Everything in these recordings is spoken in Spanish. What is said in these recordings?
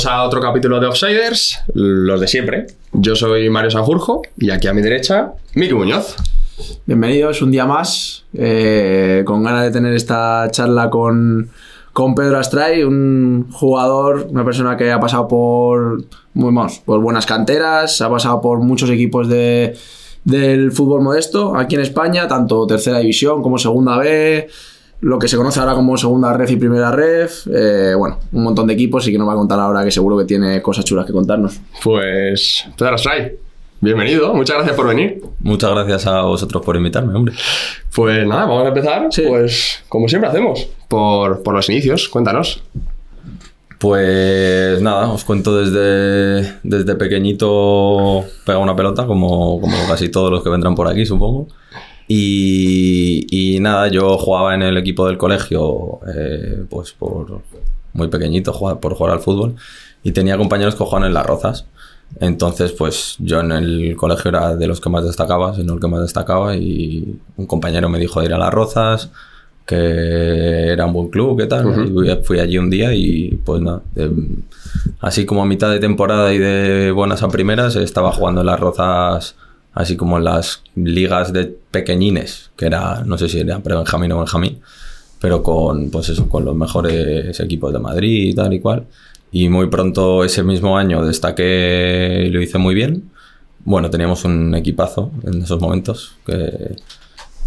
Bienvenidos a otro capítulo de Offsiders, los de siempre. Yo soy Mario Sanjurjo y aquí a mi derecha, Miki Muñoz. Bienvenidos un día más, eh, con ganas de tener esta charla con, con Pedro Astray, un jugador, una persona que ha pasado por, muy, vamos, por buenas canteras, ha pasado por muchos equipos de, del fútbol modesto aquí en España, tanto tercera división como segunda B, lo que se conoce ahora como segunda ref y primera ref, eh, bueno, un montón de equipos y que nos va a contar ahora que seguro que tiene cosas chulas que contarnos. Pues Pedro Astray, bienvenido, muchas gracias por venir. Muchas gracias a vosotros por invitarme, hombre. Pues nada, vamos a empezar, Sí. pues como siempre hacemos, por, por los inicios, cuéntanos. Pues nada, os cuento desde, desde pequeñito pegaba una pelota, como, como casi todos los que vendrán por aquí, supongo. Y, y nada, yo jugaba en el equipo del colegio, eh, pues por muy pequeñito, por jugar al fútbol. Y tenía compañeros que jugaban en las rozas. Entonces, pues yo en el colegio era de los que más destacaba, sino el que más destacaba. Y un compañero me dijo de ir a las rozas, que era un buen club, ¿qué tal? Y fui- fui allí un día y pues nada. de- así como a mitad de temporada y de buenas a primeras, estaba jugando en las rozas, así como las ligas de pequeñines, que era, no sé si era pre-Benjamín o Benjamín, pero con, pues eso, con los mejores equipos de Madrid y tal y cual. Y muy pronto ese mismo año destaqué y lo hice muy bien. Bueno, teníamos un equipazo en esos momentos, que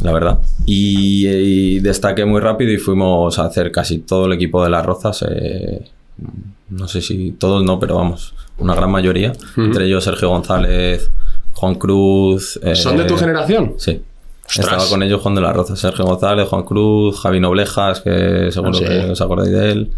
la verdad. Y, y destaqué muy rápido y fuimos a hacer casi todo el equipo de las Rozas. eh, no sé si todos no, pero vamos, una gran mayoría. Entre ellos Sergio González, Juan Cruz. eh, ¿Son de tu generación? Sí. Ostras. Estaba con ellos jugando en las Rozas. Sergio González, Juan Cruz, Javi Noblejas, que seguro Ah, sí. que os acordáis de él.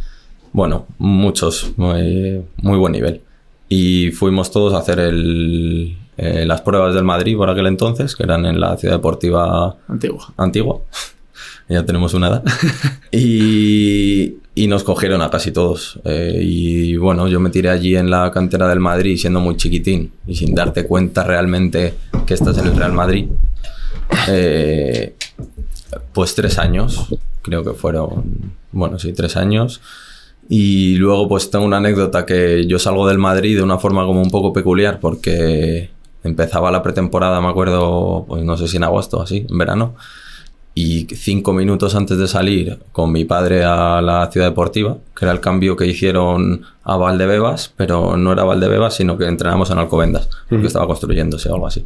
Bueno, muchos, muy, muy buen nivel. Y fuimos todos a hacer el, eh, las pruebas del Madrid por aquel entonces, que eran en la ciudad deportiva Antigua. antigua. ya tenemos una edad. y, y nos cogieron a casi todos. Eh, y bueno, yo me tiré allí en la cantera del Madrid siendo muy chiquitín y sin darte cuenta realmente que estás en el Real Madrid. Eh, pues tres años, creo que fueron, bueno, sí, tres años. Y luego pues tengo una anécdota que yo salgo del Madrid de una forma como un poco peculiar porque empezaba la pretemporada, me acuerdo, pues no sé si en agosto así, en verano. Y cinco minutos antes de salir con mi padre a la ciudad deportiva, que era el cambio que hicieron a Valdebebas, pero no era Valdebebas, sino que entrenamos en Alcobendas, porque estaba construyéndose o algo así.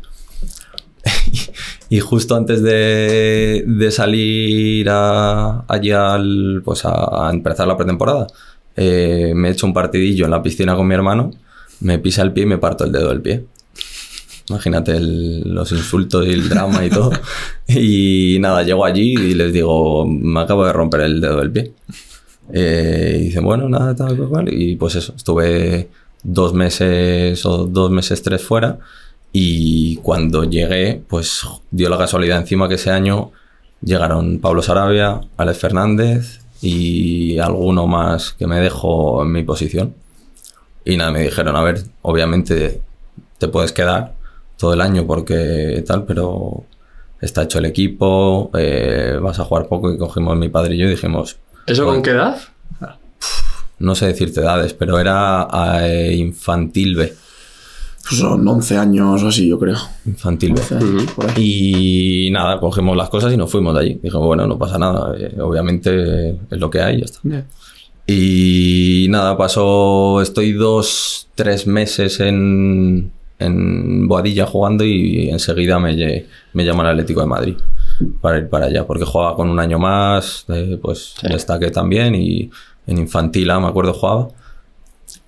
y justo antes de, de salir a, allí al, pues a, a empezar la pretemporada, eh, me he hecho un partidillo en la piscina con mi hermano, me pisa el pie y me parto el dedo del pie. Imagínate el- los insultos y el drama y todo. Y nada, llego allí y les digo, me acabo de romper el dedo del pie. Eh, y dicen, bueno, nada, tal, tal, cual. Y pues eso, estuve dos meses o dos meses, tres fuera. Y cuando llegué, pues dio la casualidad encima que ese año llegaron Pablo Sarabia, Alex Fernández y alguno más que me dejó en mi posición. Y nada, me dijeron, a ver, obviamente te puedes quedar todo el año porque tal, pero está hecho el equipo, eh, vas a jugar poco y cogimos mi padre y yo y dijimos, ¿Eso con qué edad? no sé decirte edades, pero era eh, infantil B. Son 11 años o así, yo creo. Infantil B. 11 años, por ahí. Y nada, cogimos las cosas y nos fuimos de allí. Dijo, bueno, no pasa nada, eh, obviamente es lo que hay y ya está. Y nada, pasó, estoy dos, tres meses en, en Boadilla jugando y enseguida me, me llama el Atlético de Madrid para ir para allá, porque jugaba con un año más, eh, pues destaqué también y en infantil A me acuerdo jugaba.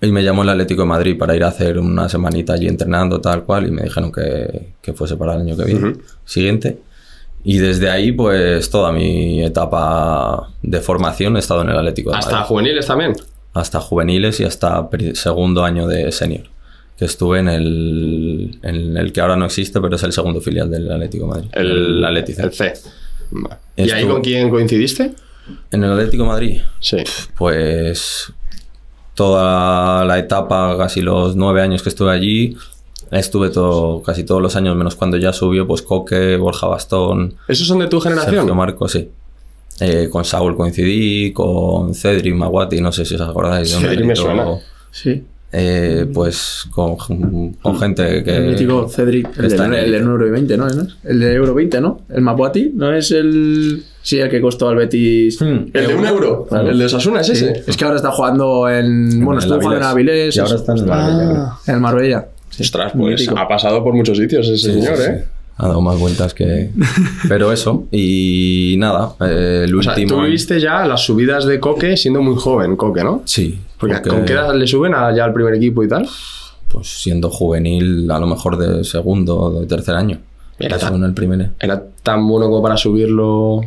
Y me llamó el Atlético de Madrid para ir a hacer una semanita allí entrenando tal cual y me dijeron que, que fuese para el año que viene, siguiente. Y desde ahí, pues toda mi etapa de formación he estado en el Atlético de ¿Hasta Madrid. juveniles también? Hasta juveniles y hasta segundo año de senior. Que estuve en el, en el que ahora no existe, pero es el segundo filial del Atlético de Madrid. El, Atlético. el C. Vale. ¿Y ahí con quién coincidiste? En el Atlético de Madrid, Sí. pues toda la etapa, casi los nueve años que estuve allí, estuve todo, casi todos los años, menos cuando ya subió, pues Coque, Borja Bastón, ¿Esos son de tu generación? Sergio Marco, sí. Eh, con Saúl coincidí, con Cedric Maguati, no sé si os acordáis. Cedric me suena. Sí. Eh, pues con, con gente que... el mítico Cedric, el, está del- en el, élite. Euro 20, ¿no? El de Euro 20, ¿no? El Mapuati, ¿no es el. Sí, el que costó al Betis. Hmm. El de un euro. Claro. El de Osasuna es ese. Es que ahora está jugando en. Bueno, el estuvo jugando en Avilés. Y ahora está en el Marbella, creo. En el Marbella. Sí, Ostras, pues mítico. ha pasado por muchos sitios ese Sí, señor, sí, sí. ¿eh? Ha dado más vueltas que... Pero eso, y nada, eh, el O sea, último... tú viste ya las subidas de Coque siendo muy joven, Coque, ¿no? Sí, Porque, porque, ¿con qué edad le suben a- ya al primer equipo y tal? pues siendo juvenil, a lo mejor de segundo o de tercer año. Era Eso tan- en el primer. ¿Era tan bueno como para subirlo?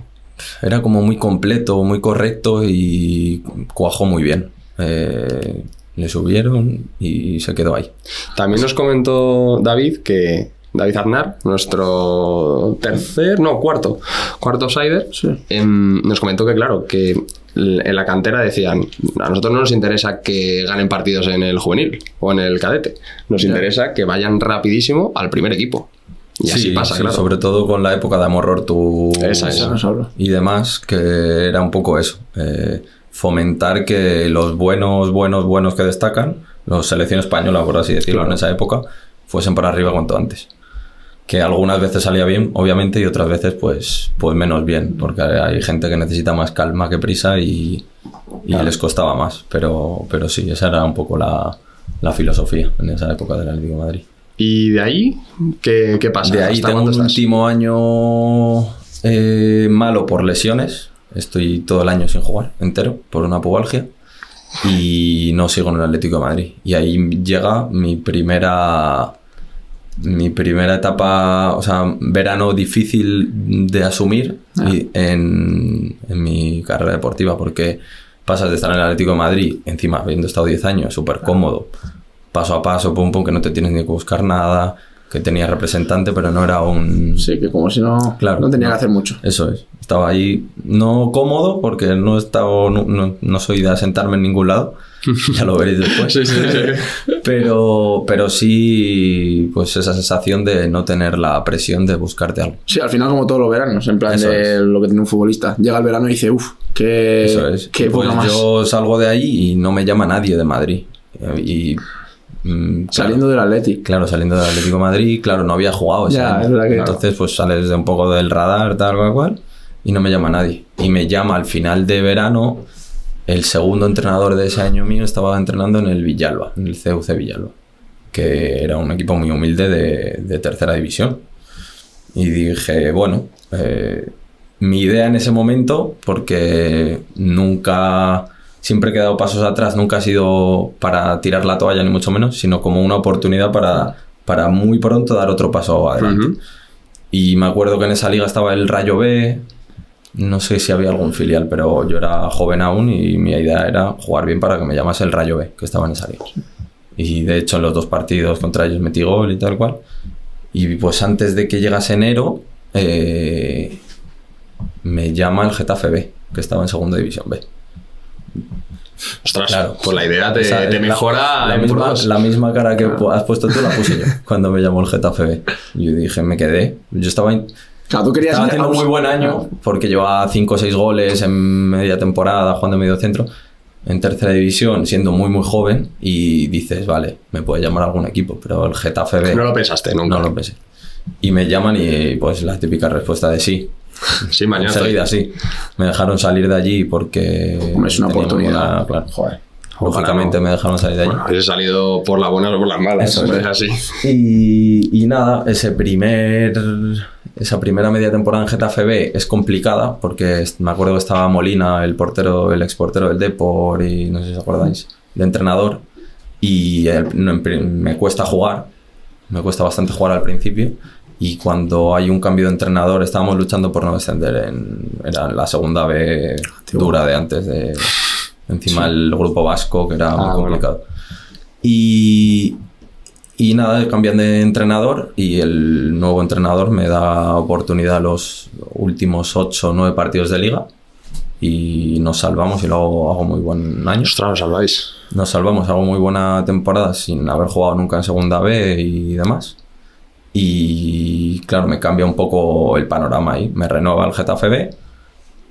Era como muy completo, muy correcto y cuajó muy bien. Eh, le subieron y se quedó ahí. También nos comentó David que David Aznar, nuestro tercer, no, cuarto, cuarto sider, Sí. em, nos comentó que, claro, que en la cantera decían, a nosotros no nos interesa que ganen partidos en el juvenil o en el cadete, nos interesa que vayan rapidísimo al primer equipo. Y así Sí, pasa, sí, claro. Sobre todo con la época de Amorror tú Esa, esa. Y demás, que era un poco eso. eh, fomentar que los buenos, buenos, buenos que destacan, los selección española, por así decirlo, Claro. en esa época, fuesen para arriba cuanto antes. Que algunas veces salía bien, obviamente, y otras veces, pues, pues menos bien, porque hay gente que necesita más calma que prisa y, y les costaba más. Pero, pero sí, esa era un poco la, la filosofía en esa época del Atlético de Madrid. Y de ahí, ¿qué, qué pasa? De ahí ¿Hasta tengo un estás? último año eh, malo por lesiones. Estoy todo el año sin jugar entero por una pubalgia. Y no sigo en el Atlético de Madrid. Y ahí llega mi primera. Mi primera etapa, o sea, verano difícil de asumir Ah. y- en, en mi carrera deportiva, porque pasas de estar en el Atlético de Madrid, encima habiendo estado 10 años, súper cómodo, paso a paso, pum, pum, que no te tienes ni que buscar nada, que tenías representante, pero no era un... Sí, que como si no. Claro, no tenía no. que hacer mucho. Eso es. Estaba ahí no cómodo porque no he estado, no, no- no soy de asentarme en ningún lado. Ya lo veréis después. Sí, sí, sí. Pero, pero sí, pues esa sensación de no tener la presión de buscarte algo. Sí, al final, como todos los veranos, en plan Eso de es. lo que tiene un futbolista. Llega el verano y dice, uff, qué. Eso es. Qué pues más. yo salgo de ahí y no me llama nadie de Madrid. Y mm, Saliendo del Atleti. Claro, saliendo del Atlético de Madrid, claro, no había jugado ese Ya, año. es verdad que- Entonces, pues sales de un poco del radar, tal cual, cual, y no me llama nadie. Y me llama al final de verano, el segundo entrenador de ese año mío estaba entrenando en el Villalba, en el CUC Villalba, que era un equipo muy humilde de, de tercera división. Y dije, bueno, eh, mi idea en ese momento, porque nunca, siempre he quedado pasos atrás, nunca ha sido para tirar la toalla ni mucho menos, sino como una oportunidad para, para muy pronto dar otro paso adelante. Y me acuerdo que en esa liga estaba el Rayo B, no sé si había algún filial, pero yo era joven aún y mi idea era jugar bien para que me llamase el Rayo B, que estaba en esa liga. Y de hecho en los dos partidos contra ellos metí gol y tal cual. Y pues antes de que llegase enero, eh, me llama el Getafe B, que estaba en segunda división B. Ostras, Claro. pues la idea te, Esa- te la- mejora la, por misma, la misma cara que has puesto tú la puse yo cuando me llamó el Getafe B. Yo dije, me quedé. Yo estaba, in- Claro, tú querías estaba haciendo bus- muy buen año porque llevaba 5 o 6 goles en media temporada jugando en medio centro en tercera división, siendo muy muy joven y dices, vale, me puede llamar algún equipo, pero el Getafe B No lo pensaste nunca. no lo pensé. Y me llaman y pues la típica respuesta de sí. Sí, mañana. Enseguida sí. Me dejaron salir de allí porque es una oportunidad. una- claro. Joder. Lógicamente no. me dejaron salir de allí. Bueno, habéis salido por las buenas o por las malas. Eso Eso es. es así. Y, y nada, ese primer, esa primera media temporada en Getafe B es complicada porque me acuerdo que estaba Molina, el portero, el exportero del Depor y no sé si os acordáis, de entrenador. Y el- me cuesta jugar, me cuesta bastante jugar al principio. Y cuando hay un cambio de entrenador, estábamos luchando por no descender en era la segunda B dura de antes de encima el grupo vasco, que era muy Ah, bueno. complicado. Y, y nada, cambian de entrenador y el nuevo entrenador me da oportunidad los últimos 8 o 9 partidos de liga y nos salvamos y luego hago muy buen año. Ostras, os salváis. Nos salvamos, hago muy buena temporada sin haber jugado nunca en segunda B y demás. Y claro, me cambia un poco el panorama ahí. Me renueva el Getafe B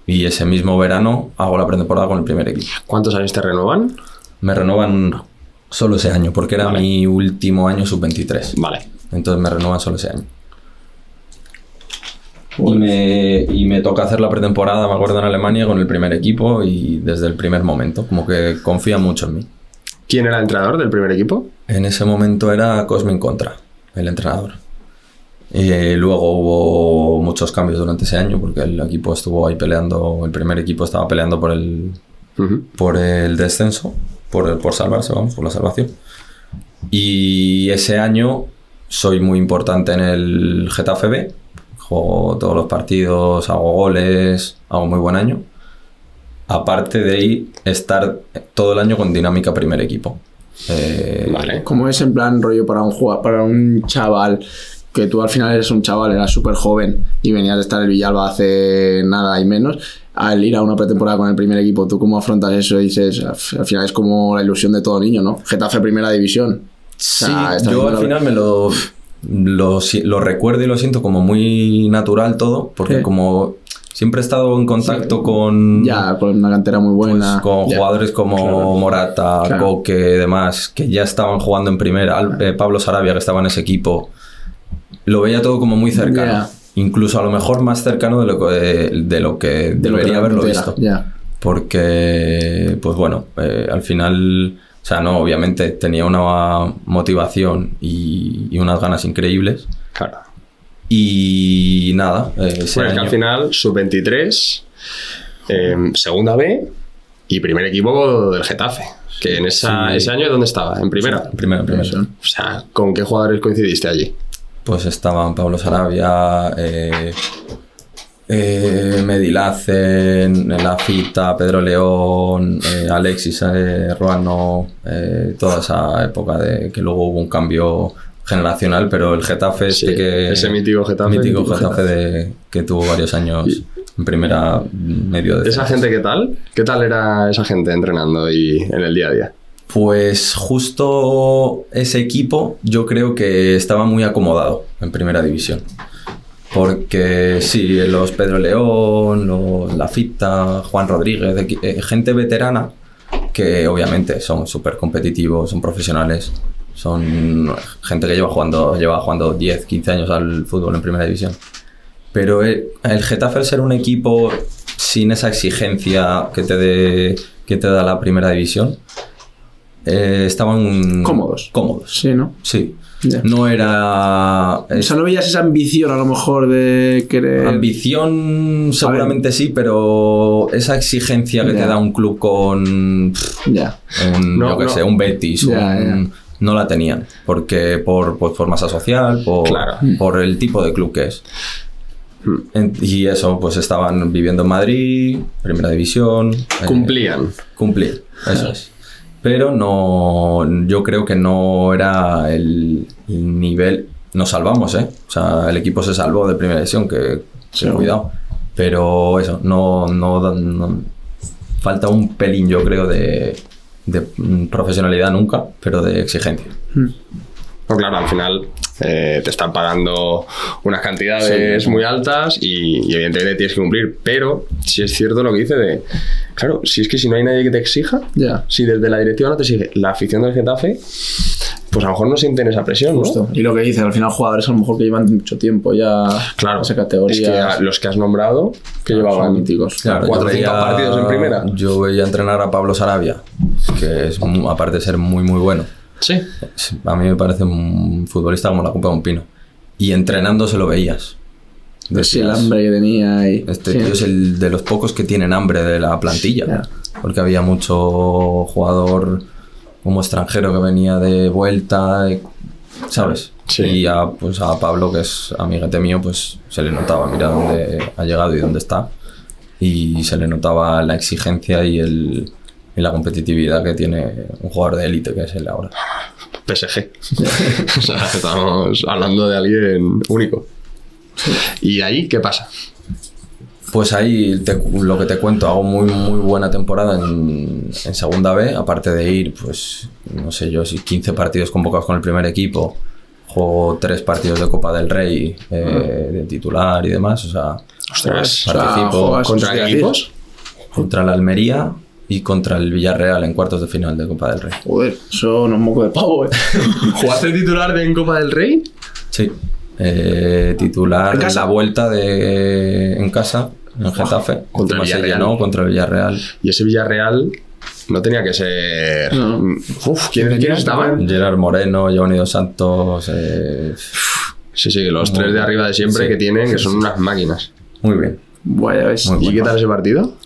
y ese mismo verano hago la pretemporada con el primer equipo. ¿Cuántos años te renuevan? Me renuevan Solo ese año, porque era Vale. mi último año sub-23. Vale. Entonces me renuevan solo ese año. Y me, y me toca hacer la pretemporada, me acuerdo, en Alemania con el primer equipo y desde el primer momento, como que confía mucho en mí. ¿Quién era el entrenador del primer equipo? En ese momento era Cosmin Contra, el entrenador. Y luego hubo muchos cambios durante ese año porque el equipo estuvo ahí peleando, el primer equipo estaba peleando por el, por el descenso, por, por salvarse, vamos, por la salvación. Y ese año soy muy importante en el Getafe B. Juego todos los partidos, hago goles, hago muy buen año. Aparte de ahí, estar todo el año con dinámica primer equipo. Eh, Vale. ¿Cómo es en plan rollo para un jugador, para un chaval que tú al final eres un chaval, eras súper joven y venías de estar en el Villalba hace nada y menos? Al ir a una pretemporada con el primer equipo, ¿tú cómo afrontas eso? Y dices, "Al- al final es como la ilusión de todo niño, ¿no? Getafe primera división. Sí, sea, estás yo al final me lo, lo, recuerdo y lo siento como muy natural todo, porque Sí. como siempre he estado en contacto con, Ya, con una cantera muy pues, buena. con Ya. jugadores como Claro. Morata, Claro. Coque y demás, que ya estaban jugando en primera, Al- eh, Pablo Sarabia que estaba en ese equipo, lo veía todo como muy cercano. Incluso a lo mejor más cercano de lo que, de lo que De lo que debería haberlo visto porque, pues bueno, eh, al final, o sea, no, obviamente tenía una motivación y, y unas ganas increíbles. Claro. Y nada, eh, ese Bueno, es que al final, sub-23, eh, segunda B y primer equipo del Getafe. Que en esa, Sí. ese año, ¿dónde estaba? En primera. primero, primero. Eso. O sea, ¿con qué jugadores coincidiste allí? Pues estaban Pablo Sarabia, eh, eh, Medilacen, La Fita, Pedro León, eh, Alexis eh, Ruano, toda esa época de que luego hubo un cambio generacional, pero el Getafe este Sí, que ese mítico Getafe. mítico Mítico Getafe de, que tuvo varios años en primera medio de ¿Esa gente qué tal? ¿Qué tal era esa gente entrenando y en el día a día? Pues justo ese equipo yo creo que estaba muy acomodado en primera división. Porque sí, los Pedro León, los Lafita, Juan Rodríguez, eh, gente veterana que obviamente son súper competitivos, son profesionales, son gente que lleva jugando, lleva jugando 10, 15 años al fútbol en primera división. Pero el, el Getafe al ser un equipo sin esa exigencia que te, dé- que te da la primera división, eh, estaban Cómodos. Cómodos. Sí, ¿no? Sí. No era. O sea, no veías esa ambición a lo mejor de querer. Ambición seguramente sí, pero esa exigencia que te da un club con Ya. un, No, yo qué no. sé, un Betis, un- no la tenían, porque por, pues, por masa social, por, Claro. por el tipo de club que es. En- y eso, pues estaban viviendo en Madrid, primera división. eh, Cumplían. Cumplir, eso es. Pero no, yo creo que no era el, el nivel. Nos salvamos, ¿eh? O sea, el equipo se salvó de primera división, que, que Sí. cuidado. Pero eso, no, no, Falta un pelín, yo creo, de, de profesionalidad nunca, pero de exigencia. Pues claro, al final eh, te están pagando unas cantidades Sí. muy altas y, y evidentemente tienes que cumplir. Pero si es cierto lo que dice de, claro, si es que si no hay nadie que te exija, Ya. si desde la directiva no te sigue la afición del Getafe, pues a lo mejor no sienten esa presión, ¿no? Justo. Y lo que dices, al final jugadores a lo mejor que llevan mucho tiempo ya Claro, en esa es categoría. que a los que has nombrado, que son llevaban míticos. Claro, cuatro o yo cinco veía- partidos en primera. Yo veía entrenar a Pablo Sarabia, que es, aparte de ser muy, muy bueno, Sí. A mí me parece un futbolista como la copa de un pino. Y entrenando se lo veías. De sí, el Decías, hambre que tenía y. Este sí. tío es el de los pocos que tienen hambre de la plantilla. Porque había mucho jugador como extranjero que venía de vuelta, y- ¿sabes? Sí. Y a, pues a Pablo, que es amiguete mío, pues se le notaba, mira dónde ha llegado y dónde está. Y se le notaba la exigencia y, el, y la competitividad que tiene un jugador de élite, que es él ahora. PSG. o sea, estamos hablando de alguien único. ¿Y ahí qué pasa? Pues ahí te- lo que te cuento, hago muy muy buena temporada en, en segunda B, aparte de ir, pues no sé yo, si 15 partidos convocados con el primer equipo, juego tres partidos de Copa del Rey eh, de titular y demás, o sea, Ostras, O sea, participo ¿Contra equipos? contra la Almería, y contra el Villarreal en cuartos de final de Copa del Rey. Joder, eso no es moco de pavo, eh. ¿Jugaste titular de en Copa del Rey? Sí. Eh, titular ¿En la vuelta de en casa, en Getafe. Contra el Villarreal. llenó contra el Villarreal. Y ese Villarreal no tenía que ser. No. Uf, ¿quién- Tenía ¿quiénes estaban? Gerard Moreno, Giovanni Dos Santos. eh, Sí, sí, los Muy tres de arriba de siempre que tienen, que son unas máquinas. muy bien. Vaya, ¿Y bueno. qué tal ese partido?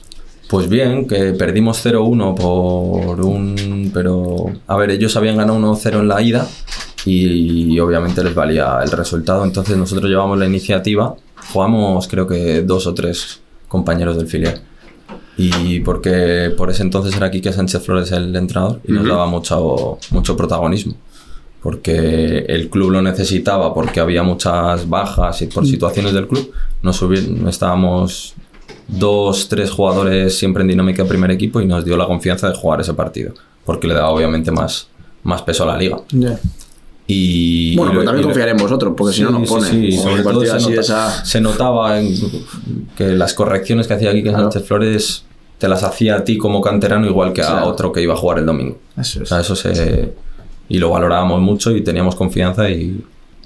Pues bien, que perdimos 0-1 por un... Pero, a ver, ellos habían ganado 1-0 en la ida y, obviamente les valía el resultado. Entonces nosotros llevamos la iniciativa, jugamos creo que dos o tres compañeros del filial. Y porque por ese entonces era Quique Sánchez Flores el entrenador y nos daba mucho, mucho protagonismo. Porque el club lo necesitaba, porque había muchas bajas y por situaciones del club. Nos estábamos dos, tres jugadores siempre en dinámica de primer equipo y nos dio la confianza de jugar ese partido, porque le daba obviamente más, más peso a la liga. Ya. Y, Bueno, y lo- pero también y lo- confiaré en vosotros, porque si no nos pone. sí, sobre todo se, así de nota- esa- se notaba en- que las correcciones que hacía aquí Claro. Sánchez Flores te las hacía a ti como canterano igual que a Claro. otro que iba a jugar el domingo. Eso O es. sea, eso se... Y lo valorábamos mucho y teníamos confianza y,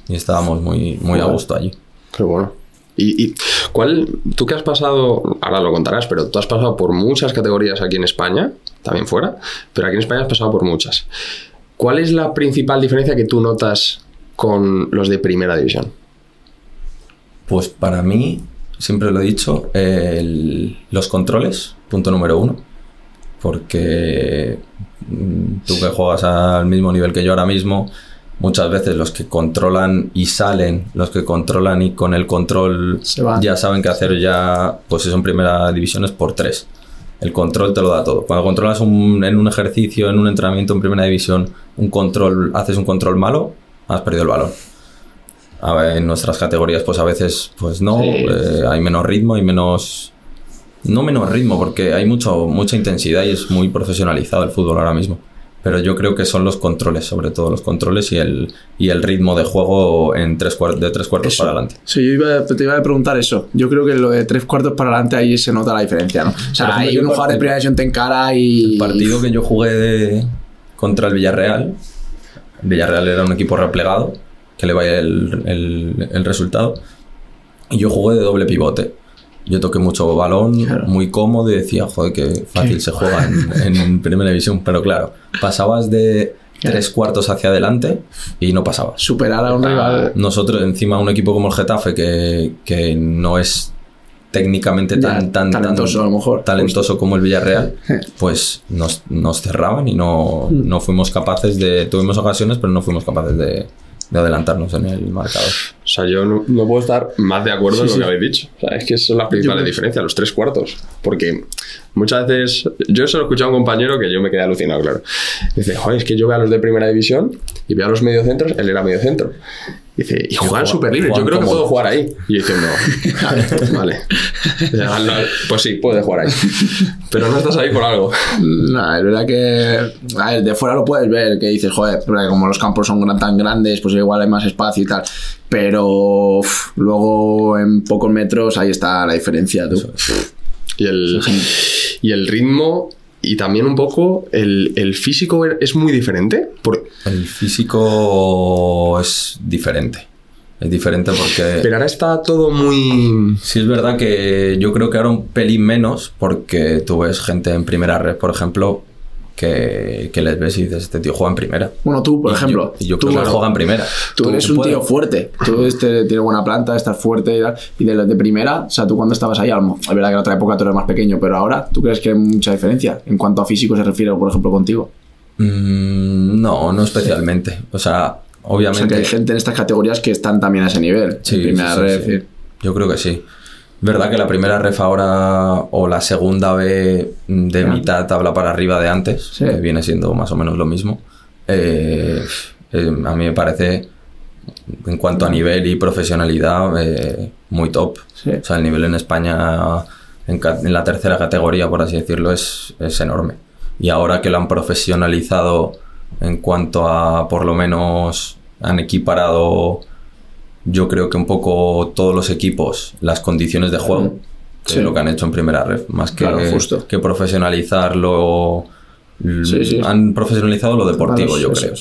y estábamos muy, muy a gusto allí. Qué bueno. ¿Y, y cuál, tú que has pasado, ahora lo contarás, pero tú has pasado por muchas categorías aquí en España, también fuera, pero aquí en España has pasado por muchas. ¿Cuál es la principal diferencia que tú notas con los de primera división? Pues para mí, siempre lo he dicho, los controles, punto número uno. Porque mm, tú que juegas al mismo nivel que yo ahora mismo, muchas veces los que controlan y salen, los que controlan y con el control ya saben qué hacer ya, pues eso en primera división es por tres. El control te lo da todo. Cuando controlas un- en un ejercicio, en un entrenamiento en primera división, un control, haces un control malo, has perdido el balón. A ver, en nuestras categorías, pues a veces, pues no, Sí. eh, hay menos ritmo, hay menos. No menos ritmo, porque hay mucho, mucha intensidad y es muy profesionalizado el fútbol ahora mismo. Pero yo creo que son los controles, sobre todo los controles y el, y el ritmo de juego en tres de tres cuartos Eso. para adelante. Sí, yo iba, te iba a preguntar eso. Yo creo que lo de tres cuartos para adelante ahí se nota la diferencia, ¿no? O sea, yo un jugador de primera división te encara y. El partido que yo jugué de- contra el Villarreal, el Villarreal era un equipo replegado, que le vaya el, el- el resultado, y yo jugué de doble pivote. Yo toqué mucho balón, Claro. muy cómodo y decía, joder, qué fácil Qué- se juega en, en primera división. Pero claro, pasabas de Claro. tres cuartos hacia adelante y no pasabas. Superar a un Ah, rival. Nosotros, encima, un equipo como el Getafe, que, que no es técnicamente Ya, tan, talentoso, a lo mejor. talentoso como el Villarreal, pues nos, nos cerraban y no, Mm. no fuimos capaces de. Tuvimos ocasiones, pero no fuimos capaces de, de adelantarnos en el marcador. O sea, yo no, no puedo estar más de acuerdo Sí, en lo sí. que habéis dicho. O sea, es que son las principales diferencias, los tres cuartos. Porque muchas veces, yo eso lo he escuchado a un compañero que yo me quedé alucinado, claro. Dice, joder, es que yo veo a los de primera división y veo a los mediocentros, él era mediocentro. Dice, y juegan súper libre, yo creo que puedo jugar ahí. Y yo vale. Dice, "Ah, no, Pues sí, puedes jugar ahí. Pero no estás ahí por algo. No, es verdad que. A ver, de fuera lo puedes ver, que dices, joder, porque como los campos son tan grandes, pues igual hay más espacio y tal. Pero uf, luego en pocos metros ahí está la diferencia, tú. Y el, y el ritmo y también un poco el, el físico es muy diferente. Por, El físico es diferente. Es diferente porque. pero ahora está todo muy... Sí, es verdad que yo creo que ahora un pelín menos, porque tú ves gente en primera red, por ejemplo, que, que les ves y dices, este tío juega en primera. Bueno, tú, por Y ejemplo. yo, y yo tú, creo que claro, juega en primera. Tú eres un tío fuerte. Tú este, tienes buena planta, estás fuerte y tal. Y de primera, o sea, tú cuando estabas ahí, a lo es verdad que en otra época tú eras más pequeño, pero ahora, ¿tú crees que hay mucha diferencia en cuanto a físico se refiere, por ejemplo, contigo? Mm, no, no especialmente. O sea, O sea, obviamente. que hay gente en estas categorías que están también a ese nivel. Sí, en primera sí, sí, red. sí. y- Yo creo que sí. Verdad que la primera ref ahora o la segunda B de mitad tabla para arriba de antes, Sí. que viene siendo más o menos lo mismo, eh, eh, a mí me parece, en cuanto a nivel y profesionalidad, eh, muy top. Sí. O sea, el nivel en España, en, en la tercera categoría, por así decirlo, es, es enorme. Y ahora que lo han profesionalizado en cuanto a, por lo menos, han equiparado, yo creo que un poco todos los equipos, las condiciones de juego. que es lo que han hecho en primera red, más que, Claro, justo. que profesionalizarlo. Sí, sí. Han profesionalizado lo deportivo, yo creo.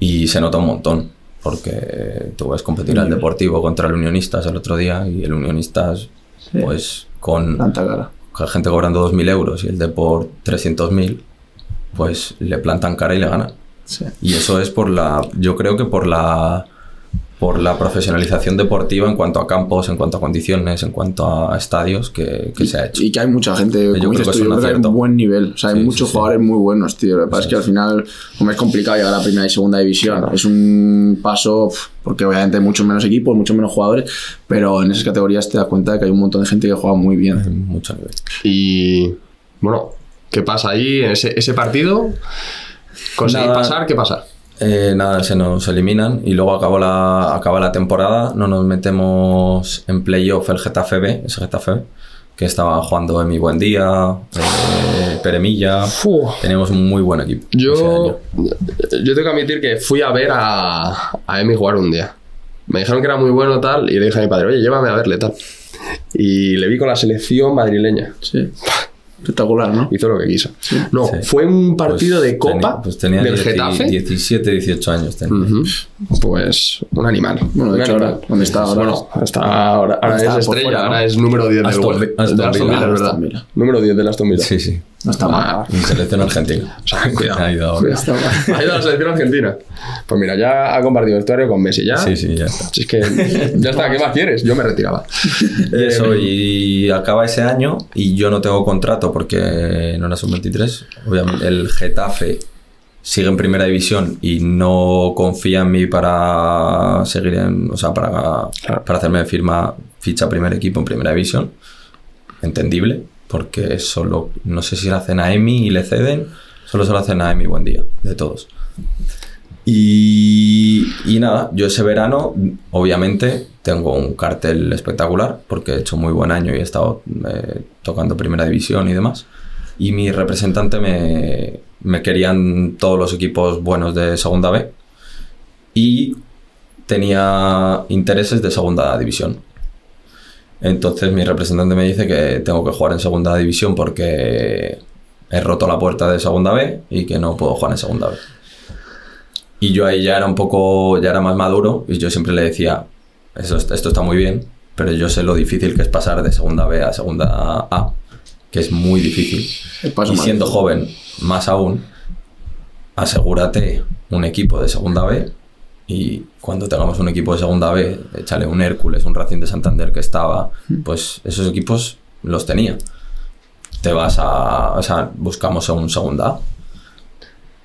Y se nota un montón, porque tú ves competir al deportivo contra el Unionistas el otro día y el Unionistas, pues con, con la gente cobrando 2.000 euros y el Deport 300.000, pues le plantan cara y le ganan. Sí. Y eso es por la, yo creo que por la, por la profesionalización deportiva en cuanto a campos, en cuanto a condiciones, en cuanto a estadios que, que se ha hecho. Y que hay mucha gente, Yo como creo dices que tú, es yo un creo que hay acierto. un buen nivel. O sea, hay Sí, muchos sí, sí. jugadores muy buenos, tío. Lo que pasa es que al final, como es complicado llegar a primera y segunda división, es un paso, porque obviamente hay muchos menos equipos, muchos menos jugadores, pero en esas categorías te das cuenta de que hay un montón de gente que juega muy Hay bien. mucho nivel. Y bueno, ¿qué pasa ahí en ese, ese partido? ¿Conseguir Nada. pasar? ¿Qué pasa? Eh, nada, se nos eliminan y luego acaba la, acaba la temporada, no nos metemos en playoff el Getafe B, ese Getafe B, que estaba jugando Emi Buendía, eh, Peremilla, Fu. teníamos un muy buen equipo. Yo, yo tengo que admitir que fui a ver a, a Emi jugar un día. Me dijeron que era muy bueno tal y le dije a mi padre, oye, llévame a verle tal. Y le vi con la selección madrileña. Sí. Espectacular, ¿no? Hizo lo que quiso. No, Sí. fue un partido Pues de copa tenía- pues tenía del 10 Getafe. 17, 18 años. tenía. Ujú. Pues un animal. Bueno, de hecho, animal. ahora, ¿dónde está ahora? Bueno, está ahora, ahora Está es estrella, fuera, ¿no? ahora es número 10 del Aston. Vi- Aston Villa. Villa, es verdad. Número 10 del Aston Villa. Sí, sí. No está mal. En selección argentina. O sea, cuidado. Ha ido. Ha a la selección argentina. Pues mira, ya ha compartido vestuario con Messi. Ya. Sí, sí, ya está. Si es que ya está, ¿qué más quieres? Yo me retiraba. Y eso, y acaba ese año y yo no tengo contrato porque no era sub-23. Obviamente, el Getafe sigue en primera división y no confía en mí para seguir en. O sea, para, para hacerme firma ficha primer equipo en primera división. Entendible, porque solo. No sé si le hacen a Emi y le ceden. Solo se lo hacen a Emi buen día, de todos. Y, y nada, yo ese verano, obviamente, tengo un cartel espectacular porque he hecho muy buen año y he estado eh, tocando primera división y demás. Y mi representante me, me querían todos los equipos buenos de segunda B y tenía intereses de segunda división. Entonces mi representante me dice que tengo que jugar en segunda división porque he roto la puerta de segunda B y que no puedo jugar en segunda B. Y yo ahí ya era un poco, ya era más maduro y yo siempre le decía, Eso, esto está muy bien, pero yo sé lo difícil que es pasar de segunda B a segunda A, que es muy difícil. Y siendo joven, más aún, asegúrate un equipo de segunda B y cuando tengamos un equipo de segunda B, échale un Hércules, un Racing de Santander que estaba, pues esos equipos los tenía. Te vas a, o sea, buscamos un segunda A.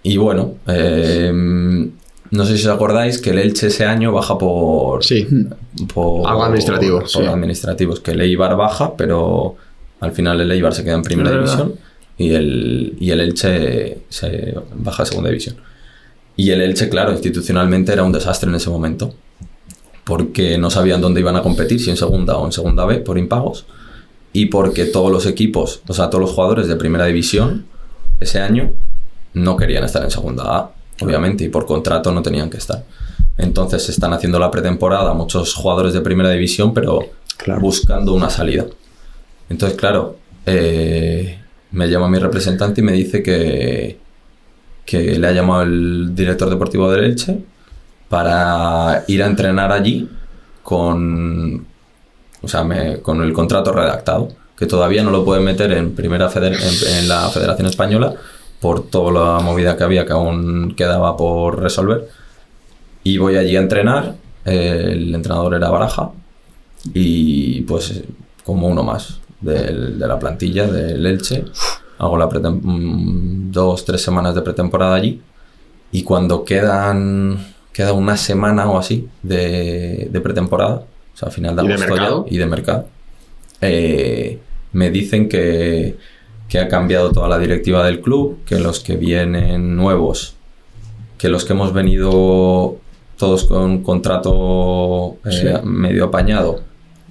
Y bueno, eh, no sé si os acordáis que el Elche ese año baja por... Sí. por Algo administrativo, por sí. administrativos, que el Eibar baja, pero al final el Eibar se queda en primera división y el, y el Elche se baja a segunda división. Y el Elche, claro, institucionalmente era un desastre en ese momento, porque no sabían dónde iban a competir, si en segunda o en segunda B, por impagos, y porque todos los equipos, o sea, todos los jugadores de primera división ese año no querían estar en segunda A, obviamente, y por contrato no tenían que estar. Entonces están haciendo la pretemporada muchos jugadores de primera división, pero buscando una salida. Entonces, claro, eh, me llama mi representante y me dice que, que le ha llamado el director deportivo del Elche para ir a entrenar allí con, o sea, con el contrato redactado, que todavía no lo pueden meter en, primera feder- en, la Federación Española por toda la movida que había que aún quedaba por resolver. Y voy allí a entrenar, el entrenador era Baraja, y pues como uno más de la plantilla del Elche. Hago la mm, dos, tres semanas de pretemporada allí. Y cuando quedan queda una semana o así de, de pretemporada, o sea, a final de ¿Y de agosto ya, y de mercado, eh, me dicen que, que ha cambiado toda la directiva del club, que los que vienen nuevos, que los que hemos venido todos con contrato eh, Sí. medio apañado,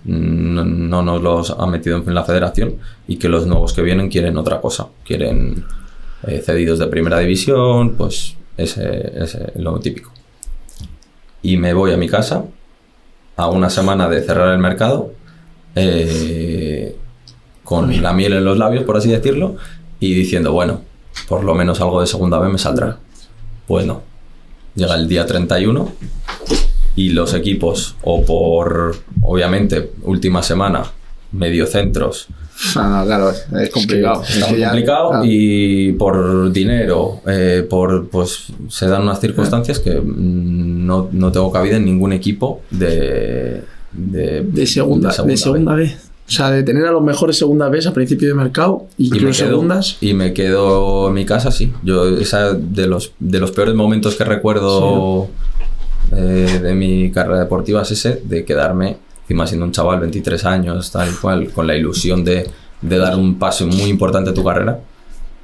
no, no nos los ha metido en la federación y que los nuevos que vienen quieren otra cosa, quieren eh, cedidos de primera división, pues ese es lo típico. Y me voy a mi casa a una semana de cerrar el mercado. eh, con la miel en los labios, por así decirlo, y diciendo, bueno, por lo menos algo de segunda vez me saldrá. Pues no. Llega el día 31 y los equipos, o por, obviamente, última semana, mediocentros, Ah, claro, es complicado. Es que complicado claro. y por dinero, eh, por pues se dan unas circunstancias que mm, no, no tengo cabida en ningún equipo de, de, De segunda, de segunda, vez. vez. O sea, de tener a los mejores segunda vez a principio de mercado, Y me, incluso quedo, segundas. y me quedo en mi casa, sí. Yo, esa de los, de los peores momentos que recuerdo eh, de mi carrera deportiva es ese, de quedarme, encima siendo un chaval, 23 años, tal y cual, con la ilusión de, de dar un paso muy importante a tu carrera,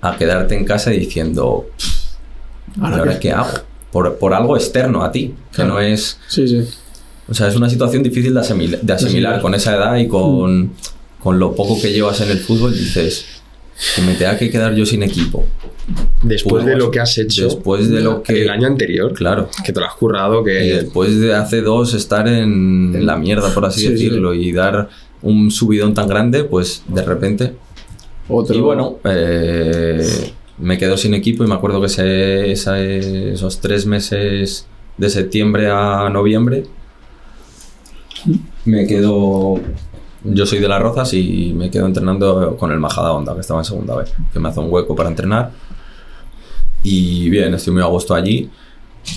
a quedarte en casa diciendo, ¿y Ahora qué? qué hago? Por, por algo externo a ti, que Claro. no es... Sí, sí. O sea, es una situación difícil de asimilar, de asimilar asimilar. con esa edad y con, con lo poco que llevas en el fútbol. Dices, que me tenga que quedar yo sin equipo. Después de lo que has hecho Después de lo que... el año anterior, Claro. que te lo has currado, Y que después de hace dos estar en, en la mierda, por así Sí, sí. decirlo, y dar un subidón tan grande, pues de repente... Otro. Y bueno, eh, me quedo sin equipo y me acuerdo que ese- esa- esos tres meses de septiembre a noviembre me quedo... Yo soy de Las Rozas y me quedo entrenando con el Majada Onda, que estaba en segunda vez, que me hace un hueco para entrenar. Y bien, estoy muy a gusto allí,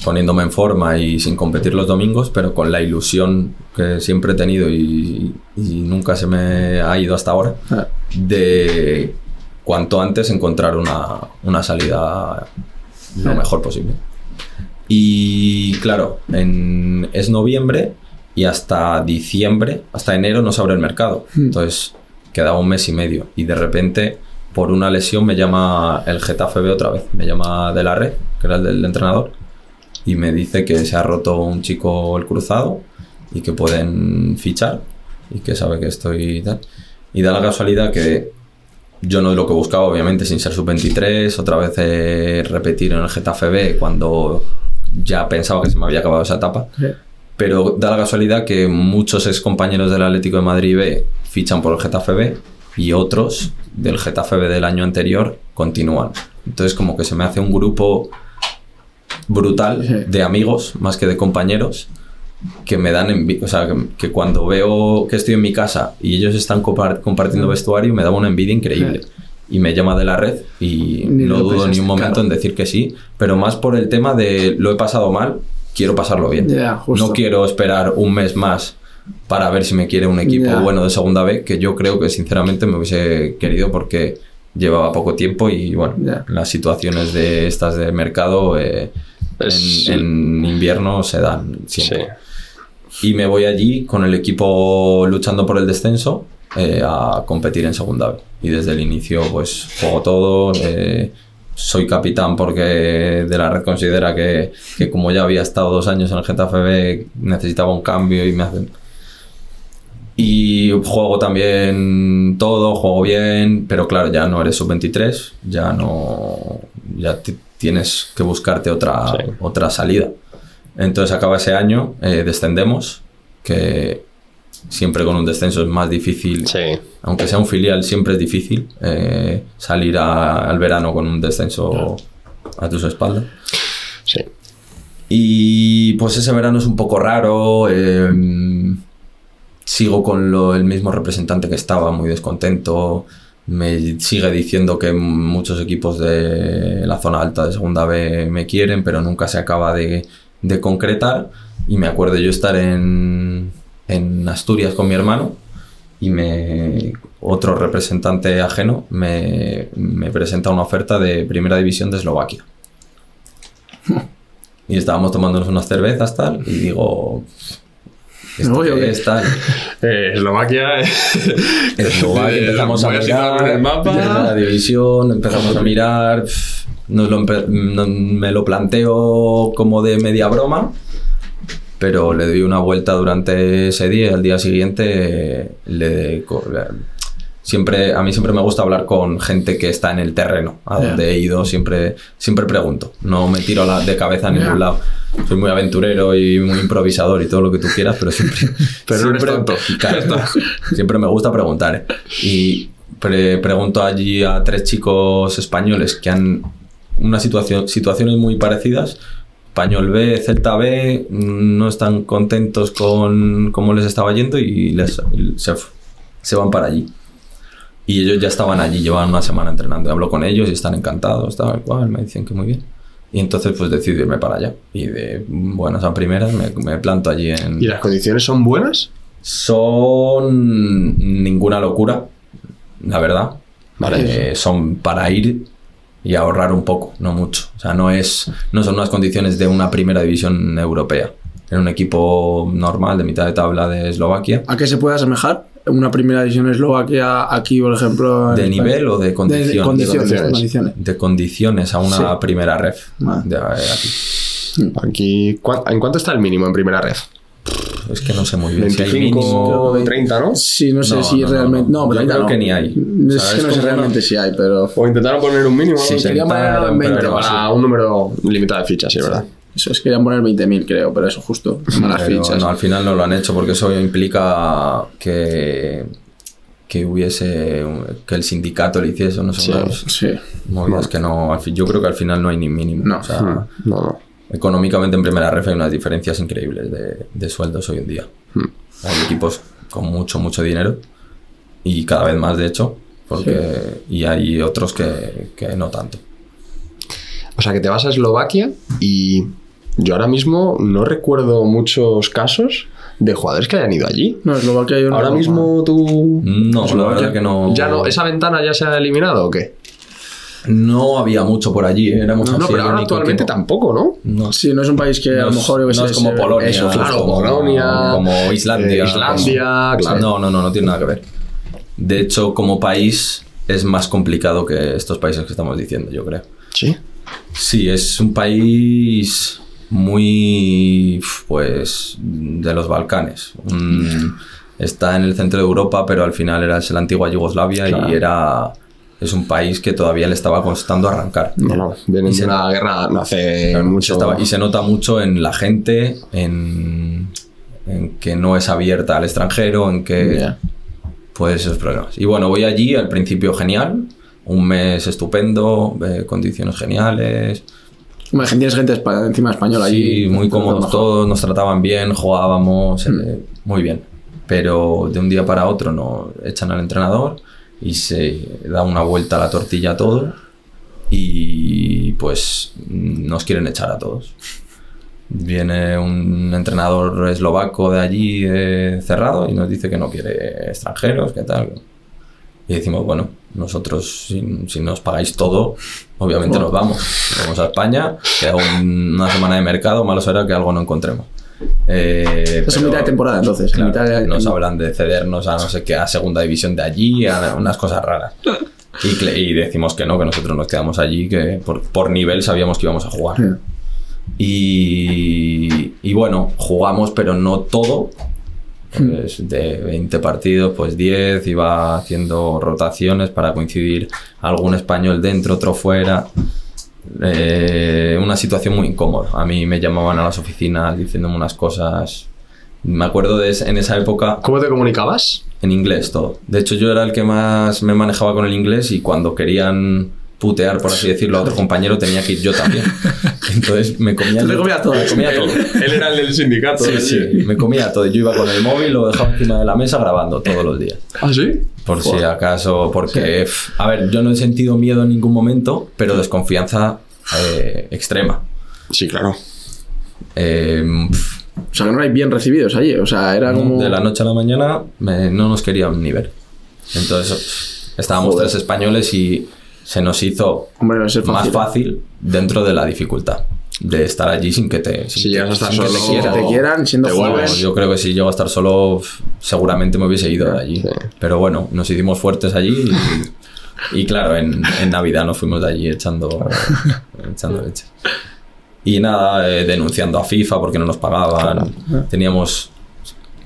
poniéndome en forma y sin competir los domingos, pero con la ilusión que siempre he tenido y, y nunca se me ha ido hasta ahora, Ah, de cuanto antes encontrar una, una salida lo mejor posible. Y claro, en, es noviembre y hasta diciembre, hasta enero no se abre el mercado. Hmm. Entonces quedaba un mes y medio. Y de repente, por una lesión, me llama el Getafe B otra vez. Me llama de la red, que era el del entrenador, y me dice que se ha roto un chico el cruzado y que pueden fichar y que sabe que estoy y tal. Y da la casualidad que yo no es lo que buscaba, obviamente, sin ser sub-23, otra vez eh, repetir en el Getafe B cuando ya pensaba que se me había acabado esa etapa. sí. Pero da la casualidad que muchos ex compañeros del Atlético de Madrid B fichan por el Getafe B y otros del Getafe B del año anterior continúan. Entonces como que se me hace un grupo brutal de amigos más que de compañeros que me dan envidia, o sea, que, que cuando veo que estoy en mi casa y ellos están compar- compartiendo vestuario me da una envidia increíble. Y me llama de la red y Ni no dudo pensaste, ni un momento claro. en decir que sí, pero más por el tema de lo he pasado mal, quiero pasarlo bien. Justo. No quiero esperar un mes más para ver si me quiere un equipo Ya. bueno de segunda B, que yo creo que sinceramente me hubiese querido porque llevaba poco tiempo y bueno, Ya. las situaciones de estas de mercado eh, Es- en, en invierno se dan sí. siempre. Y me voy allí con el equipo luchando por el descenso eh, a competir en segunda B. Y desde el inicio pues juego todo. eh, soy capitán porque de la red considera que, que como ya había estado dos años en el Getafe B necesitaba un cambio y me hacen... Y juego también todo, juego bien, pero claro, ya no eres sub-23, ya no... ya ti- tienes que buscarte otra, Sí. otra salida. Entonces acaba ese año, eh, descendemos, que siempre con un descenso es más difícil, Sí. aunque sea un filial, siempre es difícil eh, salir a- al verano con un descenso a tus espaldas. Sí. Y pues ese verano es un poco raro. eh, sigo con lo- el mismo representante que estaba, muy descontento. Me sigue diciendo que muchos equipos de la zona alta de segunda B me quieren, pero nunca se acaba de, de concretar. Y me acuerdo yo estar en, en Asturias con mi hermano y me otro representante ajeno me, me presenta una oferta de primera división de Eslovaquia. Y estábamos tomándonos unas cervezas, tal, y digo, ¿esto voy o qué qué? es, tal? Eh, Eslovaquia. eh, Eslovaquia, empezamos a mirar, el mapa. primera división, empezamos a mirar, nos lo no- me lo planteo como de media broma, pero le doy una vuelta durante ese día al día siguiente le siempre a mí siempre me gusta hablar con gente que está en el terreno a Ya. donde he ido siempre siempre pregunto no me tiro la- de cabeza a Ya. ningún lado soy muy aventurero y muy improvisador y todo lo que tú quieras pero siempre Pero no eres siempre, tonto. Claro, siempre me gusta preguntar ¿eh? y pre- pregunto allí a tres chicos españoles que han una situación, situaciones muy parecidas. Español B, Celta B, no están contentos con cómo les estaba yendo y les, se, se van para allí. Y ellos ya estaban allí, llevaban una semana entrenando. Hablo con ellos y están encantados, tal cual, me dicen que muy bien. Y entonces pues decido irme para allá. Y de buenas a primeras me, me planto allí en... ¿Y las condiciones son buenas? Son ninguna locura, la verdad. Vale. Eh, son para ir y ahorrar un poco, no mucho. O sea, no es, no son unas condiciones de una primera división europea. En un equipo normal de mitad de tabla de Eslovaquia. ¿A qué se puede asemejar una primera división eslovaquia aquí, por ejemplo? ¿De España? nivel o de condición? De, condiciones, De condiciones. condiciones. De condiciones a una Sí. primera ref. Vale. de- eh, aquí. Aquí, ¿cuán- ¿En cuánto está el mínimo en primera red? Es que no sé muy bien. si hay 25, mínimo. 30, ¿no? Sí, no sé No, si no, realmente. no. No, pero Yo creo no. que ni hay. Es O sea, que no sé realmente si hay, pero. O intentaron poner un mínimo, Sí, querían poner en 20. pero. Para un número limitado de fichas, sí, ¿verdad? Eso es, querían poner 20.000, creo, pero eso justo. Malas Pero fichas. no, al final no lo han hecho porque eso implica que, que hubiese que el sindicato le hiciese no sé Sí. Sí. movidas que no yo creo que al final no hay ni mínimo No. o sea, Hmm, No, no. económicamente en primera ref hay unas diferencias increíbles de, de sueldos hoy en día Hmm. hay equipos con mucho mucho dinero y cada vez más de hecho porque y hay otros que, que no tanto O sea, que te vas a Eslovaquia y yo ahora mismo no recuerdo muchos casos de jugadores que hayan ido allí. No, Eslovaquia yo no Ahora mismo tú... no la verdad que no ¿Ya no? ¿Esa ventana ya se ha eliminado o qué? no había mucho por allí ¿eh? éramos No, pero ahora actualmente equipo. tampoco, ¿no? no Sí, no es un país que a lo es- mejor que no es como Polonia, Eso, claro, como, Polonia, como Islandia. eh, Islandia, claro. No, no, no, no tiene nada que ver. De hecho, como país es más complicado que estos países que estamos diciendo, yo creo. Sí. Sí, es un país muy, pues, de los Balcanes. Un- está en el centro de Europa, pero al final era la antigua Yugoslavia Claro. y era, es un país que todavía le estaba costando arrancar. No, no. Vienen Y de una guerra no hace Claro, mucho... estaba- y se nota mucho en la gente, en, en que no es abierta al extranjero, en que pues esos problemas. Y bueno, voy allí al principio genial, un mes estupendo, eh, condiciones geniales, Hombre, tienes gente espa- encima española allí. sí, muy todo cómodos todos, nos trataban bien, jugábamos, Hmm. eh, muy bien. Pero de un día para otro nos echan al entrenador y se da una vuelta a la tortilla a todo y pues nos quieren echar a todos. Viene un entrenador eslovaco de allí eh, cerrado y nos dice que no quiere extranjeros, que tal. Y decimos, bueno, nosotros si, si nos pagáis todo, obviamente nos vamos. Vamos a España, queda un- una semana de mercado, malo será que algo no encontremos. Eh, es mitad de temporada, entonces. en Claro, mitad de- nos hablan de cedernos a no sé qué, a segunda división de allí, a unas cosas raras. Y, decimos que no, que nosotros nos quedamos allí, que por, por nivel sabíamos que íbamos a jugar. Y bueno, jugamos, pero no todo. Pues de 20 partidos, pues 10, iba haciendo rotaciones para coincidir algún español dentro, otro fuera. Eh, una situación muy incómoda. A mí me llamaban a las oficinas diciéndome unas cosas. Me acuerdo de en esa época ¿Cómo te comunicabas? en inglés todo. De hecho, yo era el que más me manejaba con el inglés y cuando querían putear, por así decirlo, a otro compañero tenía que ir yo también. Entonces me comía, Tú te comías todo. me comía todo. Él era el del sindicato. Sí, sí, me comía todo. Yo iba con el móvil, lo dejaba encima de la mesa grabando todos los días. ¿Ah, sí? Por si acaso, porque, a ver, yo no he sentido miedo en ningún momento, pero desconfianza eh, extrema. Sí, claro. Eh, pf, O sea, que no erais bien recibidos allí. O sea, era como. de la noche a la mañana me- no nos querían ni ver. Entonces estábamos Joder. tres españoles y se nos hizo Hombre, no va a ser más fácil. dentro de la dificultad de estar allí sin que te sin Si llegas a estar sin que te solo- quieran. Te quieran siendo Te. Yo creo que si llego a estar solo, seguramente me hubiese ido de allí. Sí. Pero bueno, nos hicimos fuertes allí y, y claro, en, en Navidad nos fuimos de allí echando, echando leche. Y nada, eh, denunciando a FIFA porque no nos pagaban. Teníamos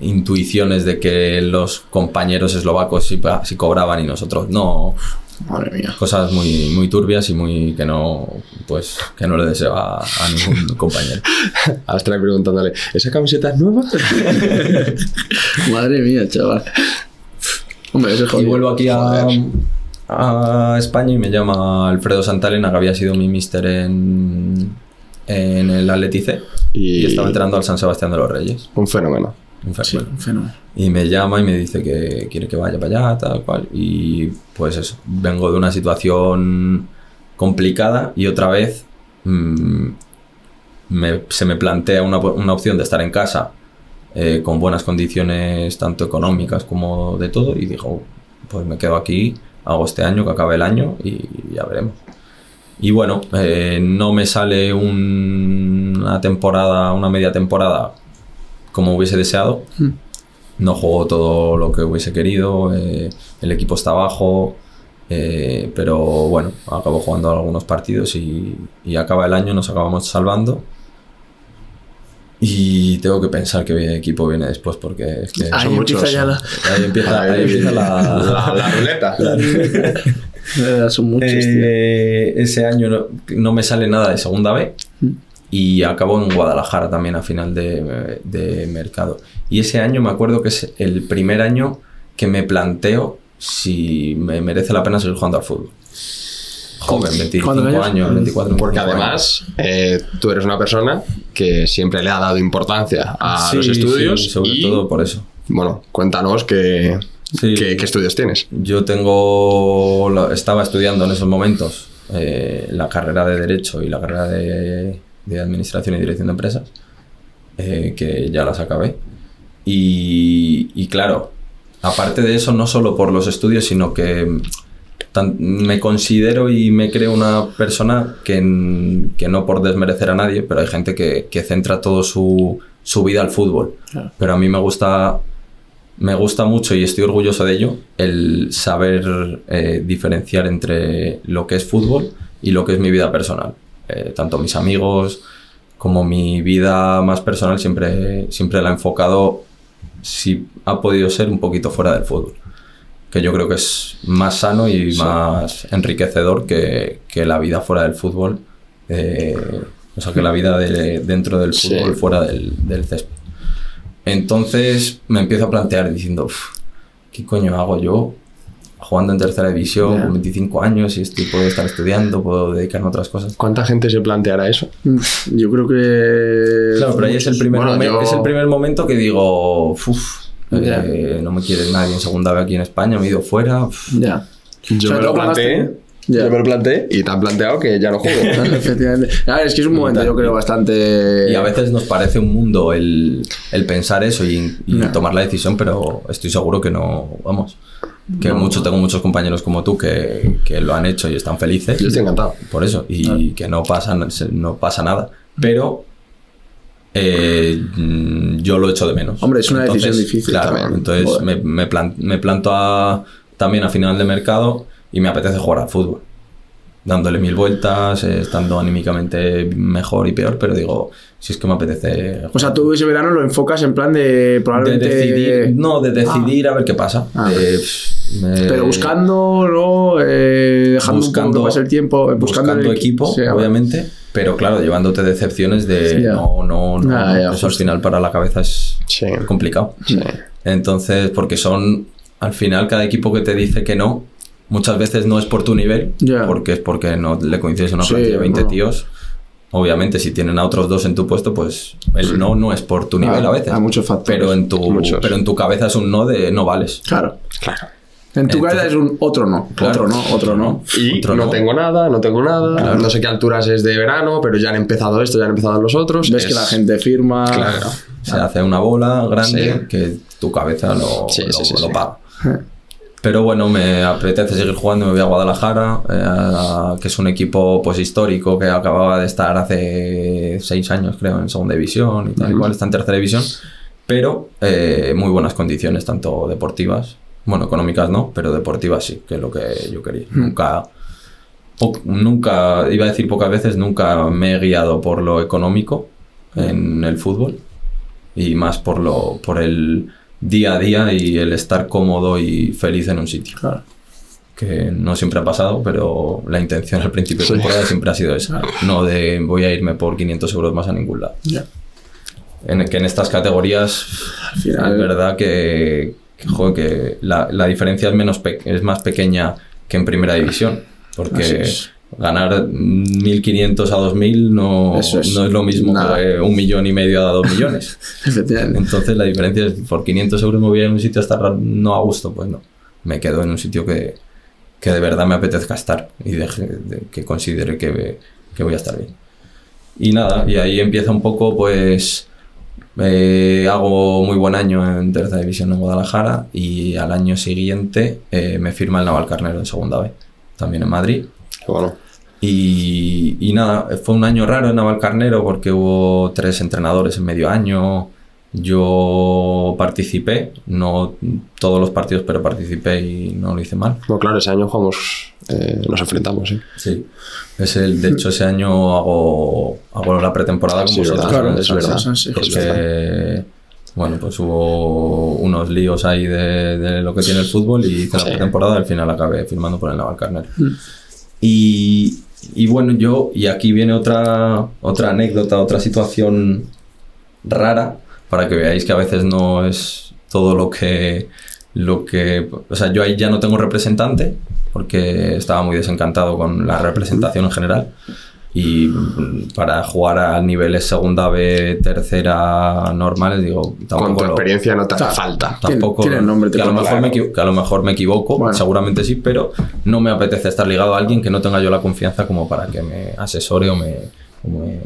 intuiciones de que los compañeros eslovacos sí, sí cobraban y nosotros no. Madre mía. Cosas muy, muy turbias y muy que no, pues, que no le deseo a, a ningún compañero. Astra preguntándole, ¿esa camiseta es nueva? Madre mía, chaval. Hombre, ese es Y vuelvo aquí a España y me llama Alfredo Santalena, que había sido mi mister en, en el Atletice. Y- Y, estaba entrando al San Sebastián de los Reyes. Un fenómeno. Un Sí, fenómeno. Y me llama y me dice que quiere que vaya para allá, tal cual. Y pues eso, vengo de una situación complicada y otra vez mm, me- se me plantea una, una opción de estar en casa eh, con buenas condiciones tanto económicas como de todo y digo, pues me quedo aquí, hago este año, que acabe el año y ya veremos. Y bueno, eh, no me sale un- una temporada, una media temporada como hubiese deseado. No juego todo lo que hubiese querido, eh, el equipo está bajo, eh, pero bueno, acabo jugando algunos partidos y, y acaba el año, nos acabamos salvando. Y tengo que pensar qué equipo viene después porque es que Ahí son empieza ya la... ahí empieza, ahí empieza la, la, la ruleta. Eh, Son muchos, tío. Eh, ese año no, no me sale nada de segunda B y acabo en Guadalajara también a final de, de mercado. Y ese año me acuerdo que es el primer año que me planteo si me merece la pena seguir jugando al fútbol. Joven, 25 ¿Cuántos años? años, 24, Porque 25 además eh, tú eres una persona que siempre le ha dado importancia a Sí, los estudios. sí, sobre y, todo por eso. Bueno, cuéntanos qué, Sí. qué, qué estudios tienes. Yo tengo, estaba estudiando en esos momentos eh, la carrera de Derecho y la carrera de, de Administración y Dirección de Empresas, eh, que ya las acabé. Y, y claro, aparte de eso, no solo por los estudios, sino que tan- me considero y me creo una persona que, que no por desmerecer a nadie, pero hay gente que, que centra todo su, su vida al fútbol. Claro. Pero a mí me gusta me gusta mucho y estoy orgulloso de ello el saber eh, diferenciar entre lo que es fútbol y lo que es mi vida personal. Eh, tanto mis amigos como mi vida más personal siempre, siempre la he enfocado, si ha podido ser, un poquito fuera del fútbol. Que yo creo que es más sano y más enriquecedor que, que la vida fuera del fútbol. eh, o sea, que la vida de- dentro del Sí. fútbol fuera del, del césped. Entonces me empiezo a plantear diciendo, "Uf, ¿qué coño hago yo jugando en tercera división Ya. con 25 años y estoy, puedo estar estudiando, puedo dedicarme a otras cosas? ¿Cuánta gente se planteará eso? Yo creo que... Claro, pero ahí es el primer, Bueno, momen- yo- es el primer momento que digo, uff, Ya. no me quiere nadie en segunda vez aquí en España, me he ido fuera. uf". Ya. Yo Sobre me lo planteé. Ya. Yo me lo planteé y te han planteado que ya no juego. Efectivamente. A ver, es que es un momento, yo creo, bastante... Y a veces nos parece un mundo el, el pensar eso y, y Ya. tomar la decisión, pero estoy seguro que no, vamos, que No. mucho, tengo muchos compañeros como tú que, que lo han hecho y están felices. Yo estoy encantado. Por eso, y que no pasa, no pasa nada. Pero eh, yo lo echo de menos. Hombre, es una decisión difícil Claro, también. entonces me, me, plan- me planto a- también a final de mercado y me apetece jugar al fútbol. Dándole mil vueltas, eh, estando anímicamente mejor y peor, pero digo, si es que me apetece. O sea, tú ese verano lo enfocas en plan de de probablemente... decidir, no, de decidir a ver qué pasa. Ah. Eh, pff, me- Pero buscando, ¿no? Eh, dejando buscando, un poco que pase el tiempo, eh, buscando, buscando el equipo, Sí, obviamente, pero claro, llevándote decepciones de Sí, no, no, no, Ah, ya, eso al final para la cabeza es Sí. complicado. Sí. Entonces, porque son, al final, cada equipo que te dice que no, muchas veces no es por tu nivel, Ya. porque es porque no le coincides en una Sí, plantilla de 20 no. tíos. Obviamente, si tienen a otros dos en tu puesto, pues el no no es por tu nivel Ah, a veces. hay muchos factores. Pero en, tu, Muchos. pero en tu cabeza es un no de no vales. Claro. Claro. En tu Entonces- cabeza es un otro no, Claro. otro no, otro no. Y Otro no, no. tengo nada, no tengo nada, no sé qué alturas es de verano, pero ya han empezado esto, ya han empezado los otros. Ves Es- que la gente firma. Claro. Se hace una bola grande Sí. que tu cabeza lo, Sí, lo- sí, sí, lo sí. paga. Pero bueno, me apetece seguir jugando, me voy a Guadalajara, eh, que es un equipo pues histórico que acababa de estar hace seis años, creo, en segunda división y tal y cual, está en tercera división, pero eh, muy buenas condiciones, tanto deportivas, bueno, económicas no, pero deportivas sí, que es lo que yo quería. Nunca, po- nunca, iba a decir pocas veces, nunca me he guiado por lo económico en el fútbol y más por lo por el día a día y el estar cómodo y feliz en un sitio Claro. que no siempre ha pasado pero la intención al principio de Sí. temporada siempre ha sido esa no de voy a irme por 500 euros más a ningún lado Ya. en que en estas categorías final- es verdad que, que, joder, que la, la diferencia es, menos es más pequeña que en primera división. Así Porque es. Ganar 1.500 a 2.000 no, es. no es lo mismo Nada. que un millón y medio a dos millones. Entonces la diferencia es, por 500 euros me voy a ir a un sitio a estar no a gusto, pues no. Me quedo en un sitio que, que de verdad me apetezca estar y deje, de- que considere que, que voy a estar bien. Y nada, y ahí empieza un poco, pues eh, hago muy buen año en tercera división en Guadalajara y al año siguiente eh, me firma el Navalcarnero en segunda B, también en Madrid. Qué bueno. Y, y nada, fue un año raro en Navalcarnero porque hubo tres entrenadores en medio año. Yo participé, no todos los partidos, pero participé y no lo hice mal. Bueno, claro, ese año jugamos, eh, nos enfrentamos, sí. Sí. Es el, de hecho, ese año hago, hago la pretemporada con Sí, vosotros. verdad, Claro, es verdad. sí, sí, es justo. verdad. Porque, bueno, pues hubo unos líos ahí de, de lo que tiene el fútbol y hice la pretemporada y al final acabé firmando por el Navalcarnero. Y, y bueno, yo, y aquí viene otra, otra anécdota, otra situación rara, para que veáis que a veces no es todo lo que, lo que... O sea, yo ahí ya no tengo representante, porque estaba muy desencantado con la representación en general. Y mm, para jugar a niveles segunda B, tercera normales, digo, Con tu tampoco lo- experiencia no te hace falta. Tampoco tiene el nombre, que, a lo mejor me, que a lo mejor me equivoco Bueno. seguramente sí pero no me apetece estar ligado a alguien que no tenga yo la confianza como para que me asesore o me, o me,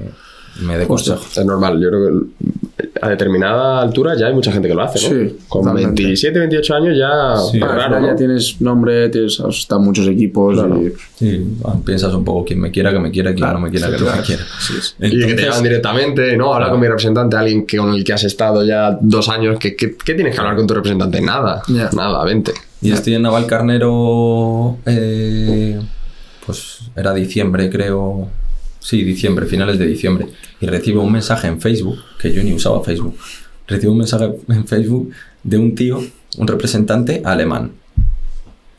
me dé Justo. consejos Es normal, yo creo que a determinada altura ya hay mucha gente que lo hace, ¿no? Sí, Con totalmente. 27, 28 años ya Sí. Al raro, ya tienes nombre, tienes, están muchos equipos. Claro. y- sí, piensas un poco quien me quiera que me quiera quien Claro, no me quiera que no me quiera Sí, sí. Y que te Entonces- llaman directamente, ¿no? Habla Claro. con mi representante, alguien que, con el que has estado ya dos años. ¿Qué, qué, qué tienes que hablar con tu representante? Nada. Nada, vente. Y estoy en Navalcarnero, eh, pues era diciembre, creo. Sí, diciembre, finales de diciembre. Y recibo un mensaje en Facebook, que yo ni usaba Facebook. Recibo un mensaje en Facebook de un tío, un representante alemán.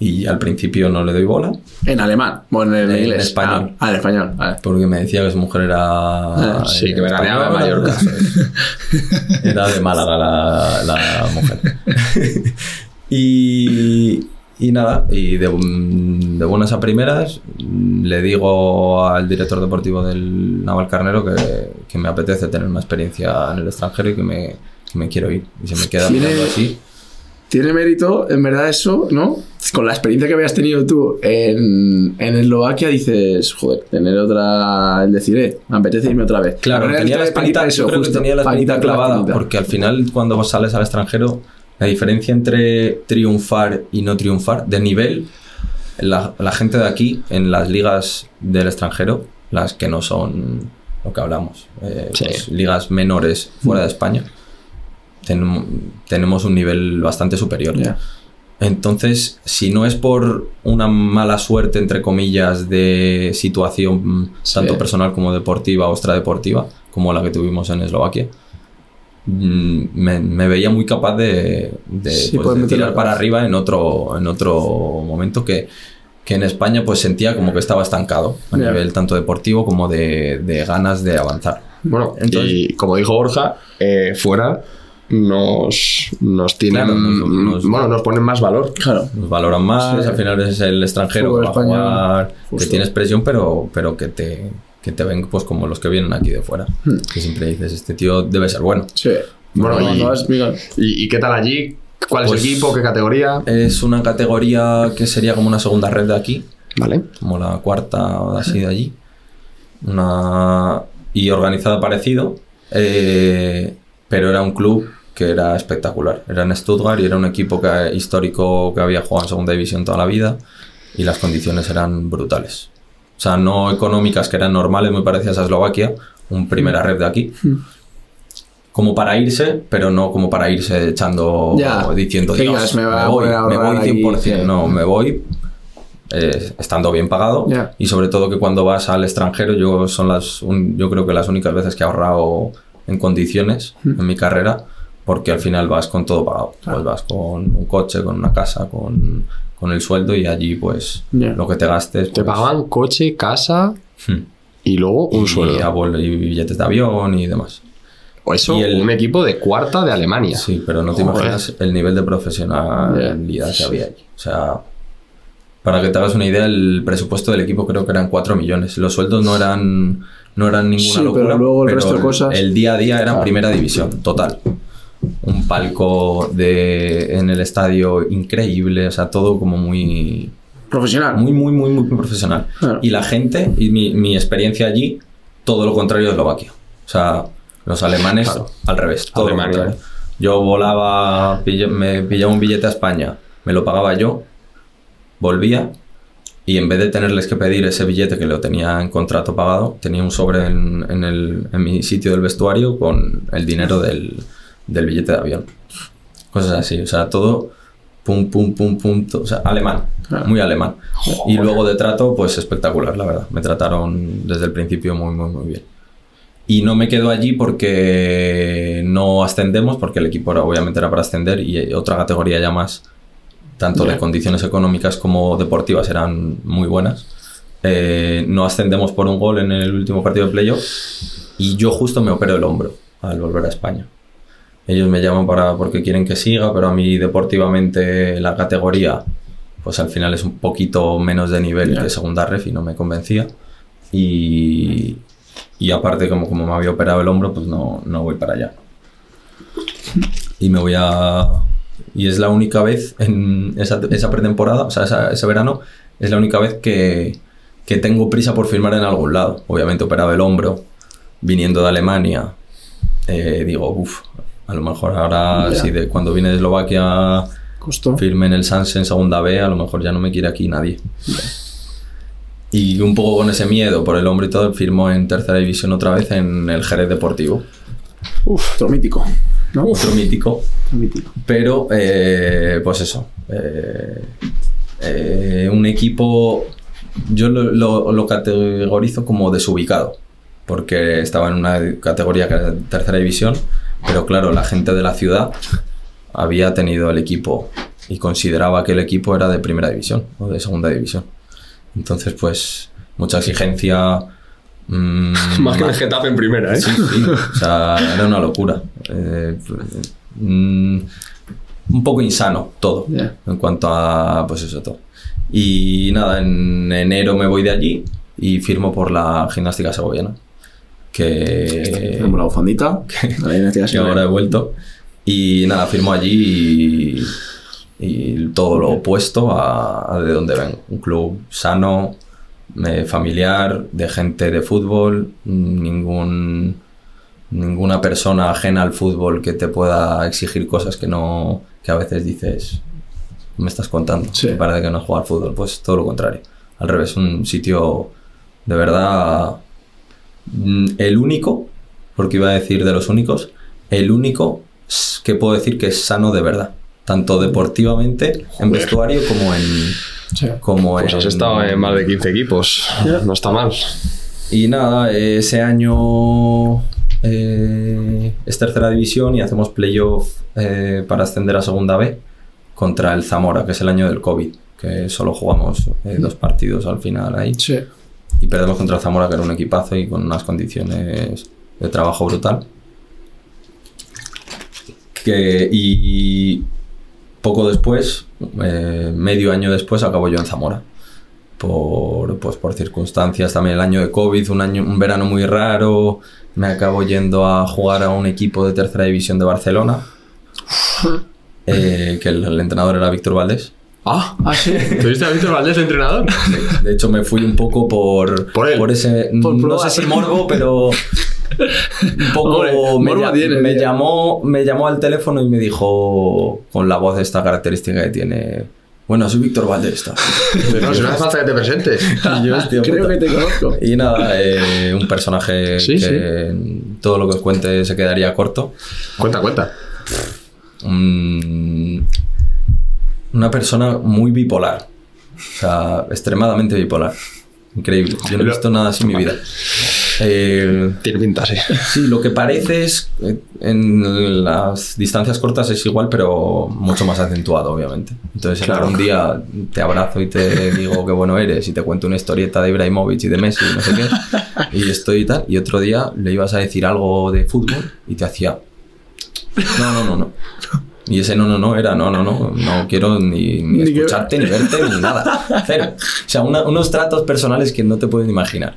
Y al principio no le doy bola, En alemán, bueno, en, En inglés. español. Ah, en español. vale. porque me decía que su mujer era. Ah, sí, eh, que veraneaba en. Mallorca. Era de Málaga la, la mujer. y, y nada, y de, de buenas a primeras mm, le digo al director deportivo del Navalcarnero que, que me apetece tener una experiencia en el extranjero y que me, que me quiero ir. Y se me queda mirando así. Tiene mérito, en verdad, eso, ¿no? Con la experiencia que habías tenido tú en, en Eslovaquia, dices, joder, tener otra. El decir, eh, me apetece irme otra vez. Claro, tenía la esta espinita, eso, yo creo que justo, tenía la espinita la clavada, porque al final cuando sales al extranjero, la diferencia entre triunfar y no triunfar, de nivel, la, la gente de aquí, en las ligas del extranjero, las que no son lo que hablamos, eh, Sí. pues, ligas menores fuera de España, tenemos, tenemos un nivel bastante superior. Entonces, si no es por una mala suerte, entre comillas, de situación mm, tanto personal como deportiva o extradeportiva, como la que tuvimos en Eslovaquia, mm, me, me veía muy capaz de, de, Sí, pues, de tirar para arriba en otro, en otro momento que, que en España pues sentía como que estaba estancado a Ya. nivel tanto deportivo como de, de ganas de avanzar. Bueno, Entonces- y como dijo Borja, eh, fuera nos, nos tienen. Claro, nos- nos- bueno, nos ponen más valor. Claro. Nos valoran más, Sí. al final es el extranjero Fútbol que va a jugar, que tienes presión, pero, pero que te que te ven pues como los que vienen aquí de fuera. Hmm. Que siempre dices, este tío debe ser bueno. Sí. Bueno, y- vas, ¿Y, y qué tal allí? ¿Cuál Pues- es el equipo? ¿Qué categoría? Es una categoría que sería como una segunda red de aquí, Vale. como la cuarta o así de allí. Una... Y organizada parecido, eh, pero era un club que era espectacular. Era en Stuttgart y era un equipo que, histórico que había jugado en segunda división toda la vida y las condiciones eran brutales. O sea, no económicas, que eran normales, muy parecidas a Eslovaquia, un primera red de aquí. Como para irse, pero no como para irse echando Ya. diciendo Dios, me me, voy, me voy 100%. aquí, sí. No, me voy eh, estando bien pagado Ya. y sobre todo que cuando vas al extranjero yo son las un- yo creo que las únicas veces que he ahorrado en condiciones en mi carrera porque al final vas con todo pagado pues vas con un coche con una casa con, con el sueldo y allí pues lo que te gastes Te pues, pagaban coche, casa hmm. y luego un y, sueldo. vuelo- y billetes de avión y demás O eso, Y el- un equipo de cuarta de Alemania. Sí, pero no te Joder. imaginas el nivel de profesionalidad que había allí. O sea, para que te hagas una idea, el presupuesto del equipo creo que eran 4 millones. Los sueldos no eran, no eran ninguna Sí, pero locura. luego el resto de cosas- El día a día era primera división, total. Un palco de, en el estadio increíble, o sea, todo como muy, Profesional. muy, muy, muy, muy profesional. Claro. Y la gente, y mi, mi experiencia allí, todo lo contrario de Eslovaquia. O sea, los alemanes Claro. al revés. Todo lo contrario. Yo volaba, me pillaba un billete a España, me lo pagaba yo, volvía y en vez de tenerles que pedir ese billete que lo tenía en contrato pagado, tenía un sobre en, en el- en mi sitio del vestuario con el dinero del, del billete de avión. Cosas así, o sea, todo pum, pum, pum, pum, o sea, alemán, Claro. muy alemán. Y luego de trato, pues espectacular, la verdad. Me trataron desde el principio muy, muy, muy bien. Y no me quedo allí porque no ascendemos, porque el equipo era, obviamente era para ascender y otra categoría ya más, tanto de Ya. condiciones económicas como deportivas, eran muy buenas. Eh, no ascendemos por un gol en el último partido de playoff y yo justo me opero el hombro al volver a España. Ellos me llaman para porque quieren que siga, pero a mí deportivamente la categoría, pues al final es un poquito menos de nivel Ya. que segunda ref y no me convencía. Y, y aparte, como, como me había operado el hombro, pues no, no voy para allá. Y me voy a... Y es la única vez en esa, esa pretemporada, o sea, esa- ese verano, es la única vez que, que tengo prisa por firmar en algún lado. Obviamente operado el hombro, viniendo de Alemania, eh, digo, uff, a lo mejor ahora, si de cuando vine de Eslovaquia firme en el Sanse en segunda B, a lo mejor ya no me quiere aquí nadie. Y un poco con ese miedo por el hombro y todo, firmó en tercera división otra vez en el Jerez Deportivo. Uf, otro mítico. ¿no? Otro mítico. Mítico. Pero, eh, pues eso. eh, eh, un equipo, yo lo, lo- lo categorizo como desubicado. Porque estaba en una categoría que era tercera división. Pero claro, la gente de la ciudad había tenido el equipo y consideraba que el equipo era de primera división o de segunda división. Entonces, pues, mucha exigencia. mm, Más que el Getafe en primera, ¿eh? Sí, sí, o sea, era una locura. Eh, mm, un poco insano todo, Ya. en cuanto a, pues eso, todo. Y nada, en enero me voy de allí y firmo por la gimnástica segoviana, que, Tenemos la bufandita. Que ahora he vuelto. Y nada, firmo allí y, y todo lo opuesto a, a de donde vengo. Un club sano, eh, familiar, de gente de fútbol, ningún, ninguna persona ajena al fútbol que te pueda exigir cosas que no que a veces dices, "¿Qué me estás contando, Sí. Me parece que no juega al fútbol. Pues todo lo contrario. Al revés, un sitio de verdad el único, porque iba a decir de los únicos, el único que puedo decir que es sano de verdad. Tanto deportivamente, en vestuario, como en. Sí. Como Pues has estado en más de 15 equipos. No está mal. Y nada, ese año eh, es tercera división y hacemos playoff eh, para ascender a segunda B contra el Zamora, que es el año del COVID, que solo jugamos eh, dos partidos al final ahí. Sí. Y perdemos contra el Zamora, que era un equipazo y con unas condiciones de trabajo brutal. Que, y poco después, eh, medio año después, acabo yo en Zamora. Por, pues, por circunstancias, también el año de COVID, un, año, un verano muy raro. Me acabo yendo a jugar a un equipo de tercera división de Barcelona. eh, que el, el entrenador era Víctor Valdés. Ah, Ah, sí. ¿tuviste a Víctor Valdés de entrenador? De hecho, me fui un poco por, Por él. ese. Por no sé si morbo, pero. Un poco. Hombre, me, morbo tiene, me tío. llamó, me llamó al teléfono y me dijo, con la voz esta característica que tiene. Bueno, soy Víctor Valdés. tal". Pero no, si no hace falta que te presentes. Y yo, hostia Creo puta. que te conozco. Y nada, eh, un personaje Sí, que todo lo que os cuente se quedaría corto. Cuenta, cuenta. Un- una persona muy bipolar. O sea, extremadamente bipolar. Increíble. Yo no he visto nada así en mi vida. Eh, Tiene pinta, sí. sí, lo que parece es, eh, en las distancias cortas es igual, pero mucho más acentuado, obviamente. Entonces, Claro. claro. un día te abrazo y te digo qué bueno eres y te cuento una historieta de Ibrahimovic y de Messi y no sé qué, y estoy y tal, y otro día le ibas a decir algo de fútbol y te hacía, no, no, no, no. Y ese no, no, no era, no, no, no, no quiero ni, ni escucharte, ni verte, ni nada. Cero. O sea, una- unos tratos personales que no te puedes imaginar.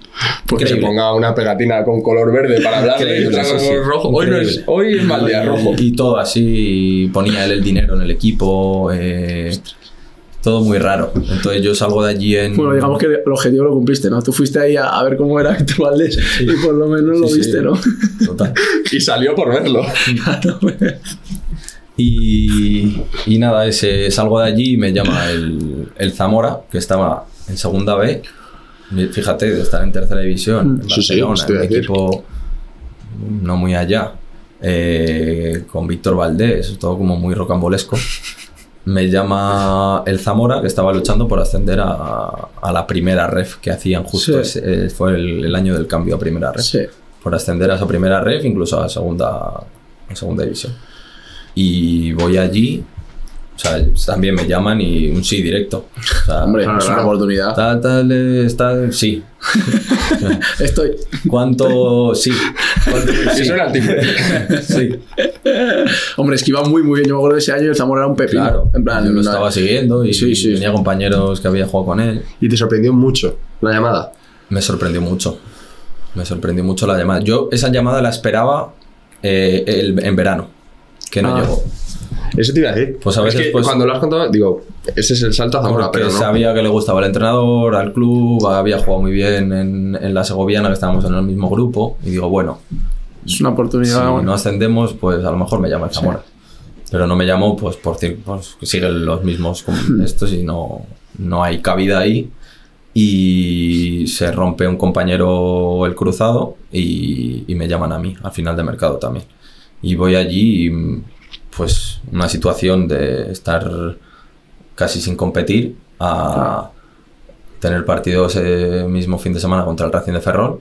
Porque se Increíble. ponga una pegatina con color verde para hablar y otra sí, con sí. color rojo. Hoy, no es, hoy es mal día rojo. Y todo así, ponía él el dinero en el equipo, eh, todo muy raro. Entonces yo salgo de allí en... Bueno, digamos que el objetivo lo cumpliste, ¿no? Tú fuiste ahí a, a ver cómo era Víctor Valdés y por lo menos lo Sí, sí. viste, ¿no? Total. Y salió por verlo. Claro, Y, y nada, ese, salgo de allí y me llama el, el Zamora, que estaba en segunda B. Fíjate, de estar en tercera división, en Sí, sí, Barcelona, un equipo no muy allá, eh, con Víctor Valdés, todo como muy rocambolesco. Me llama el Zamora, que estaba luchando por ascender a, a la primera ref que hacían justo. Sí. ese- eh, fue el, el año del cambio a primera ref Sí. por ascender a esa primera ref, incluso a segunda, a segunda división. Y voy allí, o sea, también me llaman y un sí directo. O sea, Hombre, es una oportunidad. tal, tal, eh, está, sí. Estoy. ¿Cuánto? Sí. ¿Cuánto? Sí. Eso era el. Sí, Hombre, es que iba muy, muy bien. Yo me acuerdo de ese año el Zamora era un pepino. claro. En plan, yo lo estaba siguiendo y Sí, sí. tenía compañeros que había jugado con él. Y te sorprendió mucho la llamada. Me sorprendió mucho. Me sorprendió mucho la llamada. Yo esa llamada la esperaba eh, el- en verano, que no Ah. llegó. Eso te iba a decir. Pues a veces, Es que pues- cuando lo has contado, digo, ese es el salto a Zamora, Porque pero no. sabía que le gustaba el entrenador, al club, había jugado muy bien en, en la Segoviana, que estábamos en el mismo grupo. Y digo, bueno, Es una si oportunidad. bueno. no ascendemos, pues a lo mejor me llama el Zamora. Pero no me llamó, pues por pues, siguen los mismos con estos y no, no hay cabida ahí. Y se rompe un compañero el cruzado y, y me llaman a mí al final de mercado también. Y voy allí y pues una situación de estar casi sin competir a tener partido ese mismo fin de semana contra el Racing de Ferrol.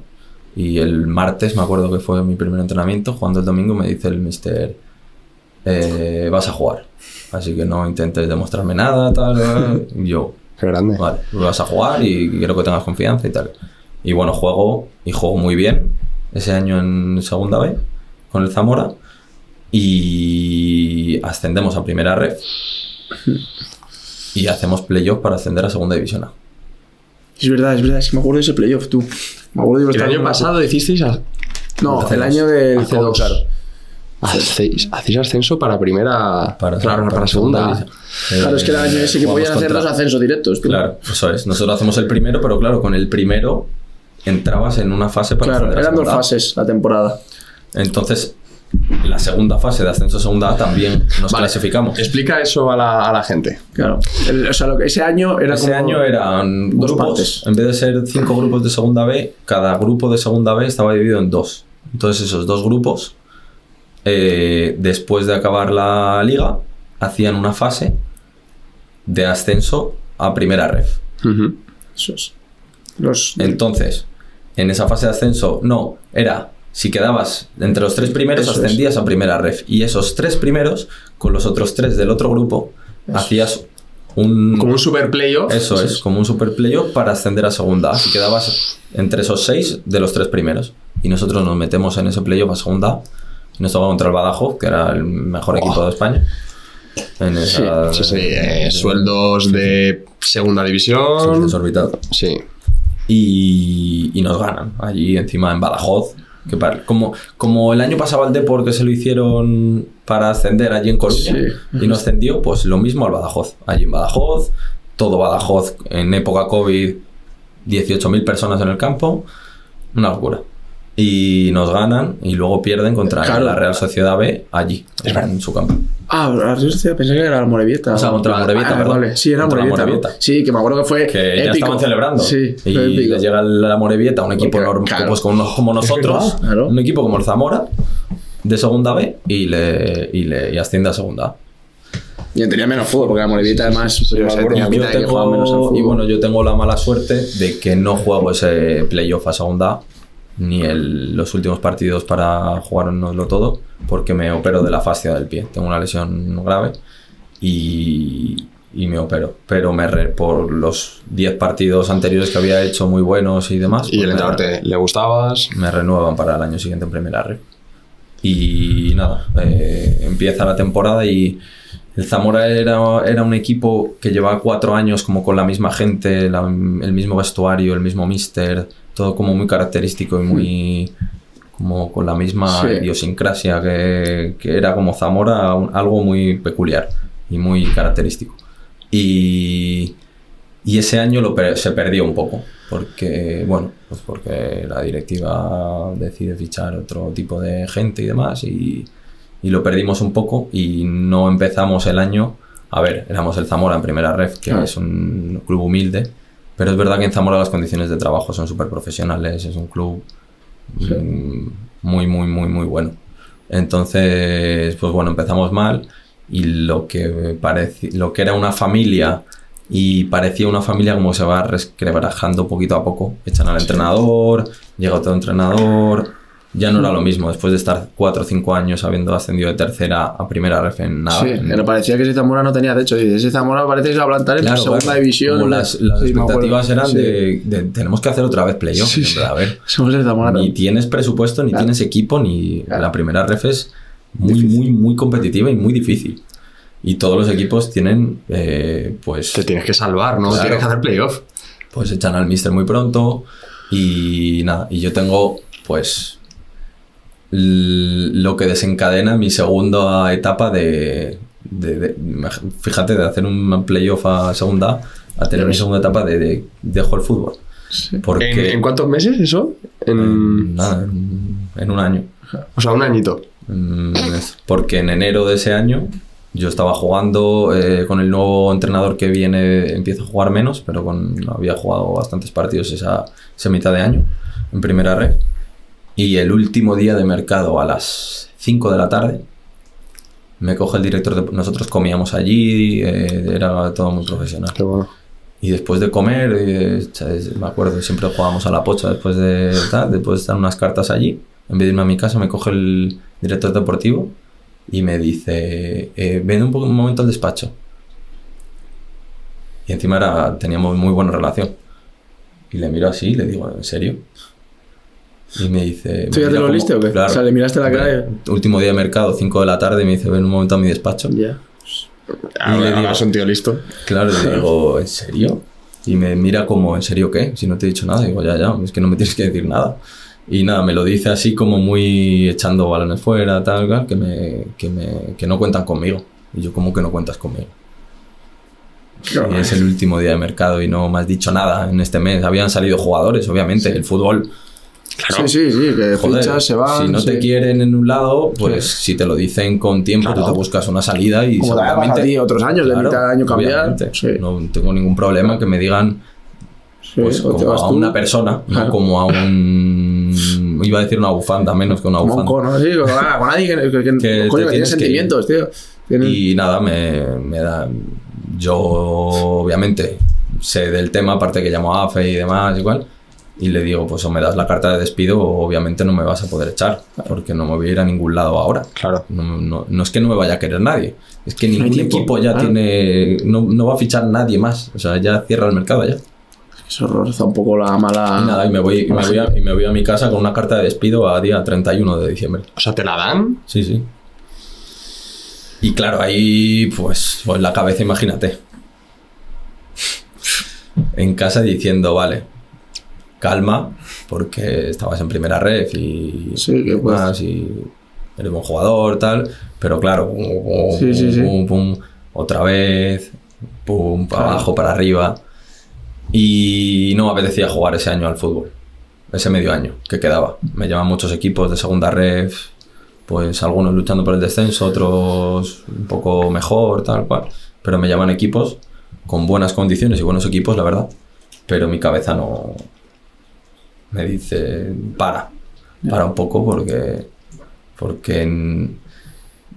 Y el martes, me acuerdo que fue mi primer entrenamiento, jugando el domingo, me dice el mister, eh, vas a jugar. Así que no intentes demostrarme nada, tal. tal". Y yo, Qué grande. vale, vas a jugar y quiero que tengas confianza y tal. Y bueno, juego y juego muy bien ese año en segunda B con el Zamora y ascendemos a primera red y hacemos playoff para ascender a segunda división A. Es verdad, es verdad. Es que me acuerdo de ese playoff, tú. Me acuerdo de El año pasado hicisteis. a- No, Hace el dos. año del Hace dos. claro. Hacéis, hacéis ascenso para primera. Para, claro, para, segunda. división. Claro, es que el año ese que podían hacer dos ascensos directos, tú. Claro, eso es. Nosotros hacemos el primero, pero claro, con el primero entrabas en una fase para Claro, eran dos segunda fases la temporada. Entonces, la segunda fase de ascenso a segunda A también nos Vale. clasificamos. Explica eso a la, a la gente. Claro. El- o sea, lo que, ese año era Ese como... año eran dos grupos, partes. en vez de ser cinco grupos de segunda B, cada grupo de segunda B estaba dividido en dos. Entonces esos dos grupos, eh, después de acabar la liga, hacían una fase de ascenso a primera ref. Ujú. Eso es. Los... Entonces, en esa fase de ascenso, no, era si quedabas entre los tres primeros, Eso es. ascendías a primera ref. Y esos tres primeros, con los otros tres del otro grupo, hacías un. Como un super playoff. Eso es, como un super playoff para ascender a segunda. Si quedabas entre esos seis de los tres primeros. Y nosotros nos metemos en ese playoff a segunda. Y nos tocaba contra el Badajoz, que era el mejor equipo de España. En esa, Sí, sí, eh, sueldos de segunda Sí, división. desorbitado. Sí. y, y nos ganan allí encima en Badajoz. Que para- como, como el año pasado al Depor que se lo hicieron para ascender allí en Coruña Sí. y no ascendió, pues lo mismo al Badajoz. Allí en Badajoz, todo Badajoz en época COVID, 18.000 personas en el campo, una locura. Y nos ganan y luego pierden contra Claro. la Real Sociedad B allí, en su campo. Ah, la Sociedad, pensé que era la Morevieta. O sea, contra la Morevieta, Ah, perdón. vale. Sí, era Morevieta. Morevieta. Sí, que me acuerdo que fue que ya épico. estaban celebrando. Sí, y les llega la Morevieta, un equipo Porque, norm- claro. pues como, como nosotros, claro. un equipo como el Zamora, de segunda B, y, le, y, le, y asciende a segunda A. Y tenía menos fútbol, porque la Morevieta además... tenía Yo menos y bueno, yo tengo la mala suerte de que no juego ese playoff a segunda A, ni el- los últimos partidos para jugárnoslo todo, porque me opero de la fascia del pie. Tengo una lesión grave y, y me opero. Pero me re- por los 10 partidos anteriores que había hecho muy buenos y demás, Y pues el me entrenador te, le gustabas. me renuevan para el año siguiente en Primera Red. Y nada, eh, empieza la temporada y el Zamora era, era un equipo que llevaba cuatro años como con la misma gente, la- el mismo vestuario, el mismo mister, todo como muy característico y muy como con la misma Sí. idiosincrasia que, que era como Zamora, un- algo muy peculiar y muy característico. Y, y ese año lo per- se perdió un poco, porque, bueno, pues porque la directiva decide fichar otro tipo de gente y demás, y, y lo perdimos un poco y no empezamos el año. A ver, éramos el Zamora en primera ref, que Claro. es un club humilde, pero es verdad que en Zamora las condiciones de trabajo son súper profesionales, es un club Sí. mm, muy, muy, muy, muy bueno. Entonces, pues bueno, empezamos mal y lo que, lo que era una familia y parecía una familia como se va resquebrajando poquito a poco. Echan al entrenador, llega otro entrenador, ya no era lo mismo después de estar 4 o 5 años habiendo ascendido de tercera a primera ref en nada. Sí, en- pero parecía que ese Zamora no tenía techo. Y ese Zamora parece que se va a plantar en Claro, segunda claro. división. Como las, las Sí, expectativas eran Sí. de, de tenemos que hacer otra vez playoff. Sí, En sí. verdad, A ver, Somos el Zamora. ni tienes presupuesto, ni Claro. tienes equipo, ni Claro. la primera ref es muy, muy, muy competitiva y muy difícil. Y todos los equipos tienen, eh, pues, Te tienes que salvar, ¿no? Claro. Tienes que hacer playoff. pues echan al mister muy pronto y nada, y yo tengo, pues, lo que desencadena mi segunda etapa de, de- de- fíjate, de hacer un playoff a segunda a tener mi segunda etapa de, de dejo el fútbol. Sí. Porque, ¿En, en cuántos meses eso? En, en- nada, en- en un año. o sea, un añito. Mm, Porque en enero de ese año yo estaba jugando eh, con el nuevo entrenador que viene, empiezo a jugar menos, pero con, había jugado bastantes partidos esa, esa mitad de año en primera red. Y el último día de mercado a las 5 de la tarde me coge el director de... Nosotros comíamos allí, eh, era todo muy profesional. Qué bueno. Y después de comer, eh, me acuerdo, siempre jugábamos a la pocha después de tal, después de estar unas cartas allí. En vez de irme a mi casa, me coge el director deportivo y me dice, eh, ven un, poco, un momento al despacho. Y encima era, teníamos muy buena relación. Y le miro así y le digo, ¿en serio? Y me dice... ¿Tú ya te lo oliste o qué? Claro. O sea, le miraste la cara y- Último día de mercado, 5 de la tarde, me dice, ven un momento a mi despacho. Ya. Ah, Y le digo- un tío listo. Claro, le digo, ¿en serio? Y me mira como, ¿en serio qué? Si no te he dicho nada. Digo, ya, ya, es que no me tienes que decir nada. Y nada, me lo dice así como muy echando balones fuera, tal, tal, que, me, que, me, que no cuentan conmigo. Y yo, ¿cómo que no cuentas conmigo? Y es el último día de mercado y no me has dicho nada en este mes. Habían salido jugadores, obviamente. El fútbol, Claro. Sí, sí, sí, que joder, fichas, se van. si no te quieren en un lado, pues Sí. si te lo dicen con tiempo, tú Claro. te buscas una salida y Como te ha pasado a ti otros años, de mitad de año cambiar. No tengo ningún problema que me digan pues te como vas a tú, una persona, Claro. no como a un... Iba a decir una bufanda, menos que una bufanda. cono, sí, con, con nadie que, que, que- Que te coño, que tiene sentimientos, tío. Y nada, me, me da... Yo obviamente sé del tema, aparte que llamo a AFE y demás, igual. Y le digo, pues o me das la carta de despido o obviamente no me vas a poder echar, porque no me voy a ir a ningún lado ahora. Claro. No, no- no es que no me vaya a querer nadie, es que ningún equipo ya claro. tiene... No, no va a fichar nadie más, o sea, ya cierra el mercado ya. Eso roza un poco la mala. Y nada, y me, voy, y, me voy a, y me voy a mi casa con una carta de despido a día 31 de diciembre. O sea, ¿te la dan? Sí, sí. Y claro, ahí pues, pues la cabeza, imagínate. En casa diciendo, vale, calma, porque estabas en primera red y, Sí, que pues- más, y eres buen jugador, tal. Pero claro, pum, pum, Sí, sí, sí. pum, pum, otra vez, pum, para Claro. abajo, para arriba. Y no me apetecía jugar ese año al fútbol. Ese medio año que quedaba. Me llaman muchos equipos de segunda red, pues algunos luchando por el descenso, otros un poco mejor, tal cual. Pero me llaman equipos con buenas condiciones y buenos equipos, la verdad. Pero mi cabeza no. Me dice, para. Para un poco porque. Porque.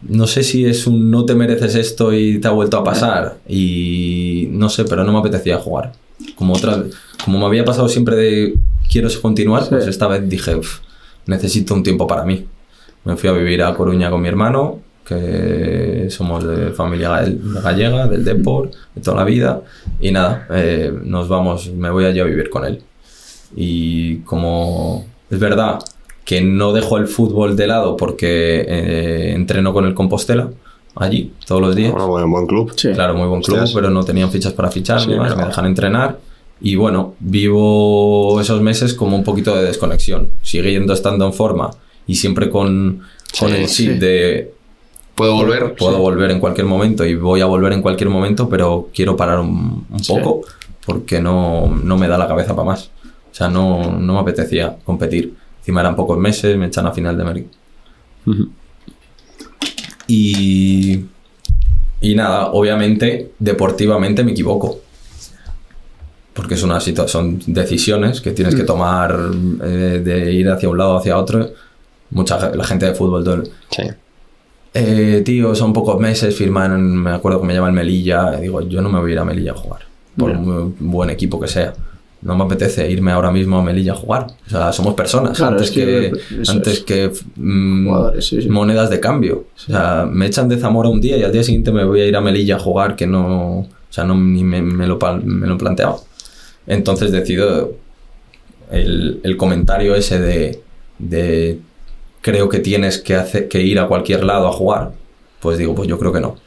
no sé si es un no te mereces esto y te ha vuelto a pasar. Y no sé, pero no me apetecía jugar. Como otra, como me había pasado siempre de quiero continuar, pues Sí. esta vez dije, "Uf, necesito un tiempo para mí. Me fui a vivir a Coruña con mi hermano, que somos de familia ga- gallega, del Depor, de toda la vida, y nada, eh, nos vamos, me voy allí a vivir con él. Y como es verdad que no dejo el fútbol de lado porque eh, entreno con el Compostela allí todos los días. Bueno, buen, buen club. Sí. Claro, muy buen club, Hostias. pero no tenían fichas para fichar, Sí, ni más, pero- me dejan entrenar. Y bueno, vivo esos meses como un poquito de desconexión. Siguiendo estando en forma y siempre con, con Sí, el chip sí. de ¿Puedo volver? puedo Sí. volver en cualquier momento y voy a volver en cualquier momento, pero quiero parar un, un Sí. poco porque no, no me da la cabeza para más. O sea, no, no me apetecía competir. Encima eran pocos meses, me echan a final de. Ujú. Y, y nada, obviamente, deportivamente me equivoco. Porque es una son decisiones que tienes que tomar eh, de ir hacia un lado o hacia otro. Mucha la gente de fútbol, todo el- Sí. eh, tío, son pocos meses, firman, me acuerdo que me llaman Melilla, digo, yo no me voy a ir a Melilla a jugar, por muy buen equipo que sea. No me apetece irme ahora mismo a Melilla a jugar. O sea, somos personas, Claro, antes es que, que eso antes es. que mm, Jugadores, sí, sí. monedas de cambio. O sea, me echan de Zamora un día y al día siguiente me voy a ir a Melilla a jugar, que no, o sea, no ni me, me lo, me lo planteaba. Entonces decido el, el comentario ese de, de creo que tienes que, hacer, que ir a cualquier lado a jugar, pues digo, pues yo creo que no.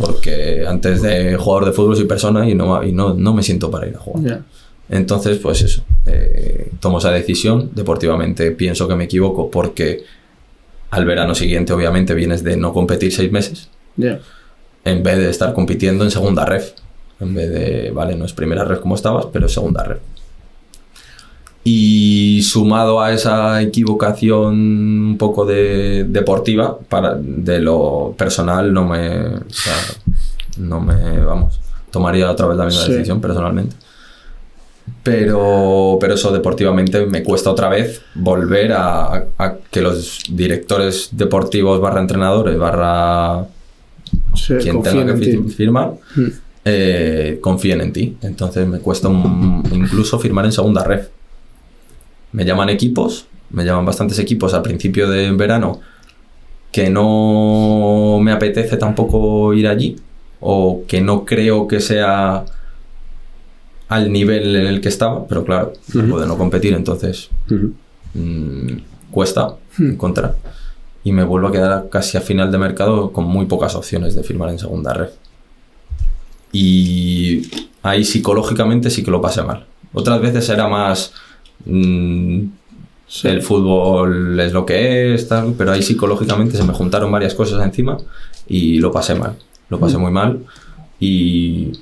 Porque antes de jugador de fútbol soy persona y no, y no, no me siento para ir a jugar. Ya. Entonces, pues eso, eh, tomo esa decisión. Deportivamente pienso que me equivoco porque al verano siguiente obviamente vienes de no competir seis meses Ya. en vez de estar compitiendo en segunda ref. En vez de, vale, no es primera ref como estabas, pero es segunda ref. Y sumado a esa equivocación un poco de deportiva, para, de lo personal no me, o sea, no me, vamos, tomaría otra vez la misma Sí. decisión personalmente. Pero, pero eso deportivamente me cuesta otra vez volver a, a que los directores deportivos barra entrenadores barra Sí, quien tenga que fi- firmar Mm. eh, confíen en ti. Entonces me cuesta un- incluso firmar en segunda ref. Me llaman equipos, me llaman bastantes equipos al principio de verano que no me apetece tampoco ir allí o que no creo que sea al nivel en el que estaba, pero claro, Ujú. puedo no competir, entonces Ujú. mm, cuesta Hmm. encontrar. Y me vuelvo a quedar casi a final de mercado con muy pocas opciones de firmar en segunda red. Y ahí psicológicamente sí que lo pasé mal. Otras veces era más. Mm, Sí. El fútbol es lo que es, tal, pero ahí psicológicamente se me juntaron varias cosas encima y lo pasé mal. Lo pasé muy mal y,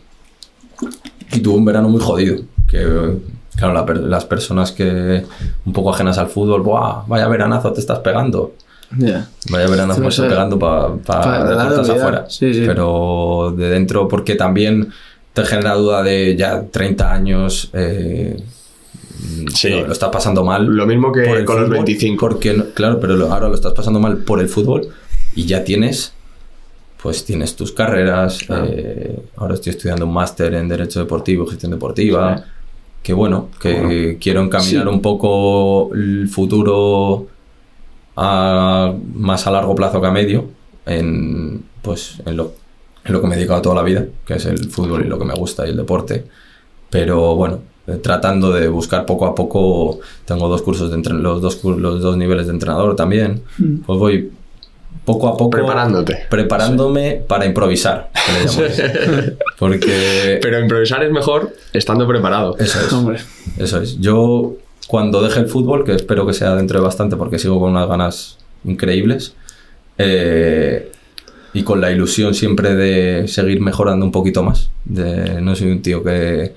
y tuve un verano muy jodido. Que, claro, la las personas que un poco ajenas al fútbol, ¡buah! Vaya veranazo te estás pegando. Ya. Vaya veranazo me sé. pegando para Pa- afuera. Sí, sí. Pero de dentro, porque también te genera duda de ya 30 años. eh, Sí. lo, lo estás pasando mal. Lo mismo que por el con los fútbol, 25. Porque, claro, pero lo- ahora lo estás pasando mal por el fútbol y ya tienes, pues tienes tus carreras. Claro. eh, ahora estoy estudiando un máster en Derecho Deportivo y Gestión Deportiva. Sí. Que bueno, que Bueno. quiero encaminar Sí. un poco el futuro a, más a largo plazo que a medio en, pues, en, lo, en lo que me he dedicado toda la vida, que es el fútbol y lo que me gusta y el deporte. Pero bueno, tratando de buscar poco a poco, tengo dos cursos de entren- los, dos, los dos niveles de entrenador también, Mm. pues voy poco a poco Preparándote. preparándome para improvisar, que le llamo. porque Pero improvisar es mejor estando preparado. eso es. Hombre. Eso es. Yo, cuando deje el fútbol, que espero que sea dentro de bastante porque sigo con unas ganas increíbles, eh, y con la ilusión siempre de seguir mejorando un poquito más. De, no soy un tío que,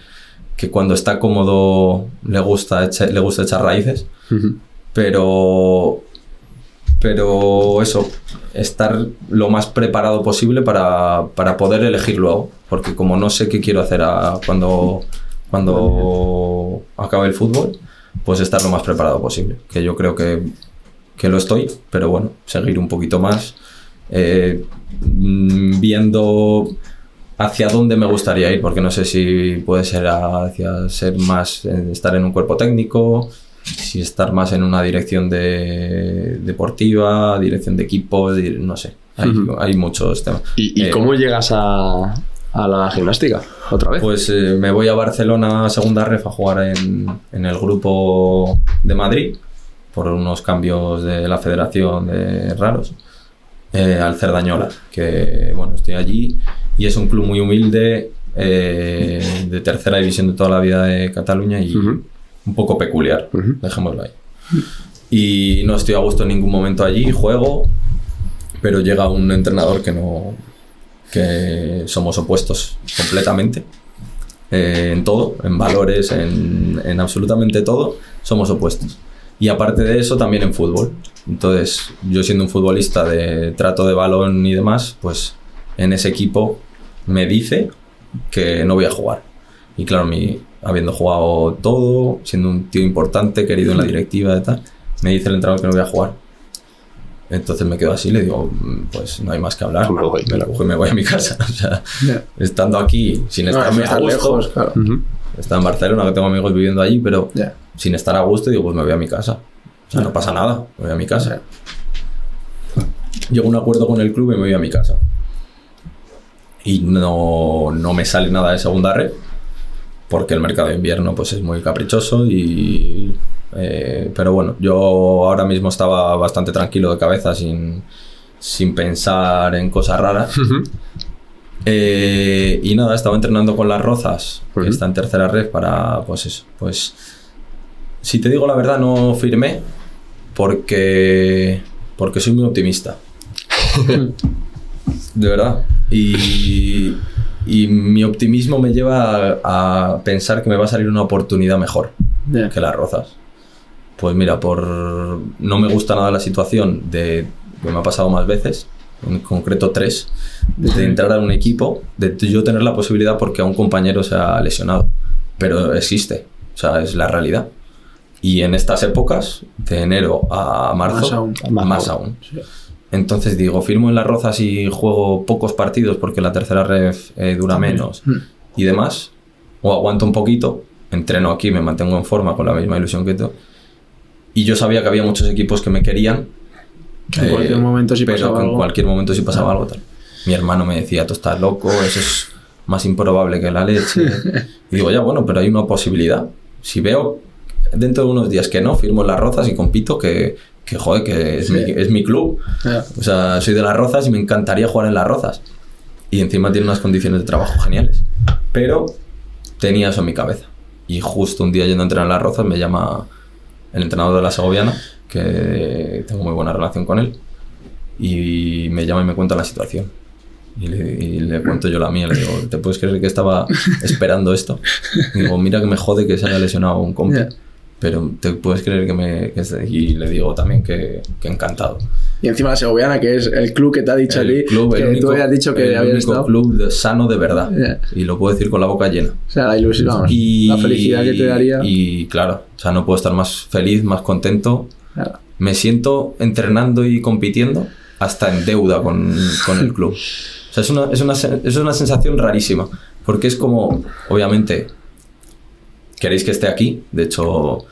que cuando está cómodo le gusta, echa- le gusta echar raíces, pero, pero eso, estar lo más preparado posible para, para poder elegir luego, porque como no sé qué quiero hacer a- cuando, cuando acabe el fútbol, pues estar lo más preparado posible, que yo creo que, que lo estoy, pero bueno, seguir un poquito más, eh, mm, viendo hacia dónde me gustaría ir, porque no sé si puede ser hacia ser más, eh, estar en un cuerpo técnico, si estar más en una dirección de, deportiva, dirección de equipo, no sé. Hay, muchos temas. ¿Y, y Eh, cómo llegas a, a la gimnástica otra vez? Pues eh, me voy a Barcelona a segunda ref a jugar en, en el grupo de Madrid por unos cambios de la federación de raros eh, al Cerdañola, que bueno, estoy allí y es un club muy humilde eh, de tercera división de toda la vida de Cataluña y un poco peculiar, Ujú. dejémoslo ahí. Y no estoy a gusto en ningún momento allí, juego, pero llega un entrenador que no, que somos opuestos completamente. eh, en todo, en valores, en, en absolutamente todo, somos opuestos. Y aparte de eso, también en fútbol. Entonces, yo siendo un futbolista de trato de balón y demás, pues en ese equipo me dice que no voy a jugar. Y claro, mi, habiendo jugado todo, siendo un tío importante, querido en la directiva y tal, me dice el entrenador que no voy a jugar. Entonces me quedo así le digo, "Mm, pues no hay más que hablar. Me voy. me la cojo y me voy a mi casa. O sea, Ya. estando aquí, sin No, estar a gusto, lejos, claro. Ujú. está en Barcelona, que tengo amigos viviendo allí, pero Ya. sin estar a gusto, digo, pues me voy a mi casa. O sea, no pasa nada, me voy a mi casa. Llego a un acuerdo con el club y me voy a mi casa. Y no, no me sale nada de segunda red, porque el mercado de invierno pues es muy caprichoso y... eh, pero bueno, yo ahora mismo estaba bastante tranquilo de cabeza sin, sin pensar en cosas raras. Eh, y nada, estaba entrenando con las Rozas, que está en tercera red, para, pues eso, pues... Si te digo la verdad, no firmé porque, porque soy muy optimista. De verdad. Y, y mi optimismo me lleva a, a pensar que me va a salir una oportunidad mejor que las rozas. Pues mira, por no me gusta nada la situación de que me ha pasado más veces, en concreto tres, de entrar a un equipo, de yo tener la posibilidad porque a un compañero se ha lesionado, pero existe, o sea, es la realidad. Y en estas épocas, de enero a marzo, Más aún. más aún. Sí. Entonces digo, firmo en las rozas y juego pocos partidos porque la tercera ref eh, dura menos Mm. y demás, o aguanto un poquito, entreno aquí, me mantengo en forma con la misma ilusión que tú. Y yo sabía que había muchos equipos que me querían, Que en cualquier momento si pero pasaba que en algo. cualquier momento si pasaba algo tal. Mi hermano me decía, tú estás loco, eso es más improbable que la leche. y digo, ya bueno, pero hay una posibilidad. Si veo dentro de unos días que no, firmo en las rozas y compito, que, que joder, que es, Sí. mi, es mi club. Ya. O sea, soy de las rozas y me encantaría jugar en las rozas. Y encima tiene unas condiciones de trabajo geniales. Pero tenía eso en mi cabeza. Y justo un día yendo a entrenar en las rozas me llama el entrenador de la Segoviana, que tengo muy buena relación con él. Y me llama y me cuenta la situación. Y le, y le cuento yo la mía. Le digo, ¿te puedes creer que estaba esperando esto? Y digo, mira que me jode que se haya lesionado un compa. Ya. Pero te puedes creer que me... que y le digo también que, que encantado. Y encima la Segoviana, que es el club que te ha dicho a ti, El club, que el único, tú habías dicho que el habías único estado. club de- sano de verdad. Ya. Y lo puedo decir con la boca llena. O sea, la ilusión, vamos, Y, la felicidad que te daría. Y claro, o sea, no puedo estar más feliz, más contento. Claro. Me siento entrenando y compitiendo hasta en deuda con, con el club. O sea, es una, es, una, es una sensación rarísima. Porque es como, obviamente, queréis que esté aquí. De hecho,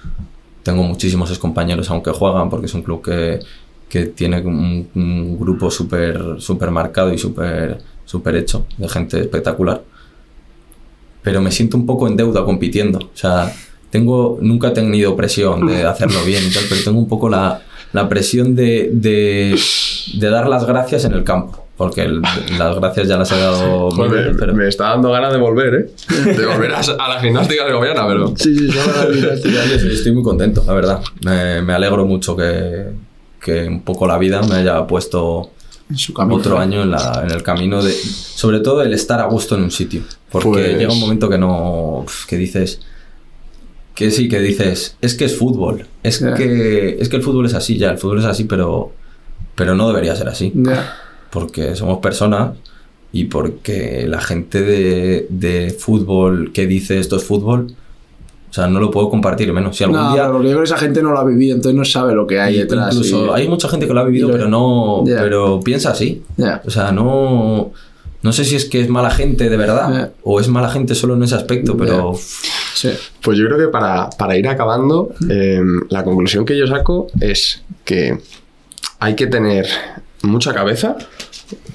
tengo muchísimos excompañeros aunque juegan porque es un club que, que tiene un, un grupo súper super marcado y súper super hecho de gente espectacular. Pero me siento un poco en deuda compitiendo. O sea, tengo, nunca he tenido presión de hacerlo bien y tal, pero tengo un poco la, la presión de, de, de dar las gracias en el campo. Porque el- las gracias ya las he dado pero- me está dando ganas de volver, ¿eh? De volver a, a la gimnástica segoviana, pero... Sí, sí, la gimnástica. Estoy muy contento, la verdad. Me, me alegro mucho que, que un poco la vida me haya puesto En su camino. otro año en, la- en el camino de... Sobre todo el estar a gusto en un sitio. Porque Pues- llega un momento que no... que dices... Que sí, que dices, es que es fútbol. Es, que, es que el fútbol es así, ya, el fútbol es así, pero, pero no debería ser así. Ya. Porque somos personas y porque la gente de, de fútbol que dice esto es fútbol, o sea, no lo puedo compartir menos. Si algún No, día... porque yo creo que esa gente no lo ha vivido, entonces no sabe lo que hay Y detrás. Incluso y- hay mucha gente que lo ha vivido, lo- pero no. Ya. Pero piensa así. O sea, no. No sé si es que es mala gente de verdad o es mala gente solo en ese aspecto, pero Sí. Pues yo creo que para, para ir acabando, eh, la conclusión que yo saco es que hay que tener mucha cabeza.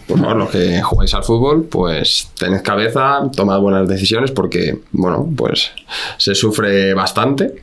Por favor, los que jugáis al fútbol, pues tened cabeza, tomad buenas decisiones porque, bueno, pues se sufre bastante.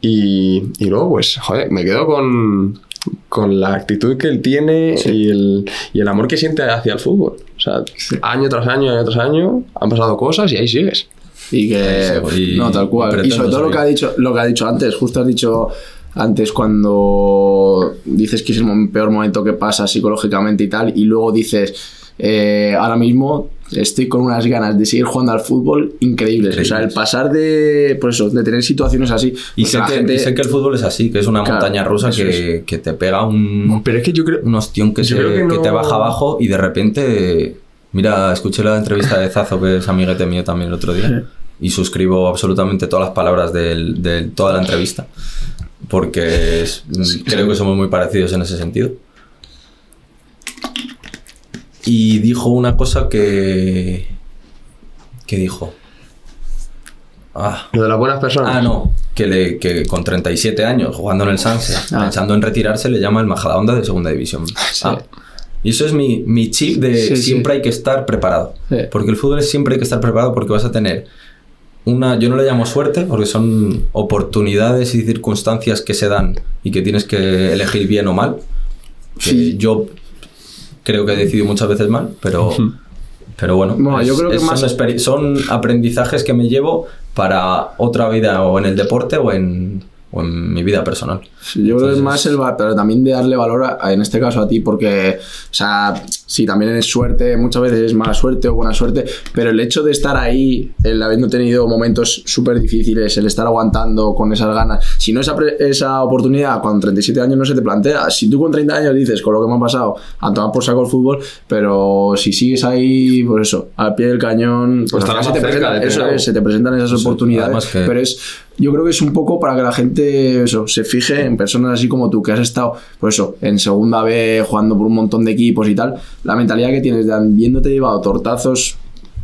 Y, y luego, pues, joder, me quedo con, con la actitud que él tiene y, el, y el amor que siente hacia el fútbol. O sea, año tras año, año tras año, han pasado cosas y ahí sigues. Y que. Y no, tal cual. Y sobre todo lo que, ha dicho, lo que ha dicho antes, justo has dicho antes cuando dices que es el peor momento que pasa psicológicamente y tal, y luego dices, eh, ahora mismo estoy con unas ganas de seguir jugando al fútbol increíbles. O sea, el pasar de, por eso, de tener situaciones así. y sé, la que, gente- y sé que el fútbol es así, que es una Claro, montaña rusa que, que te pega un, Pero es que yo creo. un ostión que, Yo se- creo que que no- te baja abajo y de repente, mira, escuché la entrevista de Zazo, que es amiguete mío también el otro día, y suscribo absolutamente todas las palabras del- de toda la entrevista, porque es- creo que somos muy parecidos en ese sentido. Y dijo una cosa que... ¿Qué dijo? Ah, Lo de las buenas personas. Ah, no. Que, le, que con 37 años jugando en el Sanse, Ah. pensando en retirarse, le llama el Majadahonda de segunda división. Ah. Y eso es mi, mi chip de Sí, sí. siempre hay que estar preparado. Sí. Porque el fútbol es siempre hay que estar preparado porque vas a tener una, yo no le llamo suerte, porque son oportunidades y circunstancias que se dan y que tienes que elegir bien o mal. Sí. yo creo que he decidido muchas veces mal, pero, pero bueno, Bueno, yo creo que son, más- son aprendizajes que me llevo para otra vida o en el deporte o en, o en mi vida personal. Yo creo que es Entonces- más el pero también de darle valor a, a- en este caso a ti, porque, o sea, sí, también es suerte, muchas veces es mala suerte o buena suerte, pero el hecho de estar ahí, el habiendo tenido momentos súper difíciles, el estar aguantando con esas ganas, si no esa, esa oportunidad con 37 años no se te plantea, si tú con 30 años dices, con lo que me ha pasado, a tomar por saco el fútbol, pero si sigues ahí, pues eso, al pie del cañón, pues, se, te presentan, eso es, se te presentan esas oportunidades, que- pero es yo creo que es un poco para que la gente eso, se fije en personas así como tú, que has estado, pues eso, en segunda B jugando por un montón de equipos y tal. La mentalidad que tienes de habiéndote llevado tortazos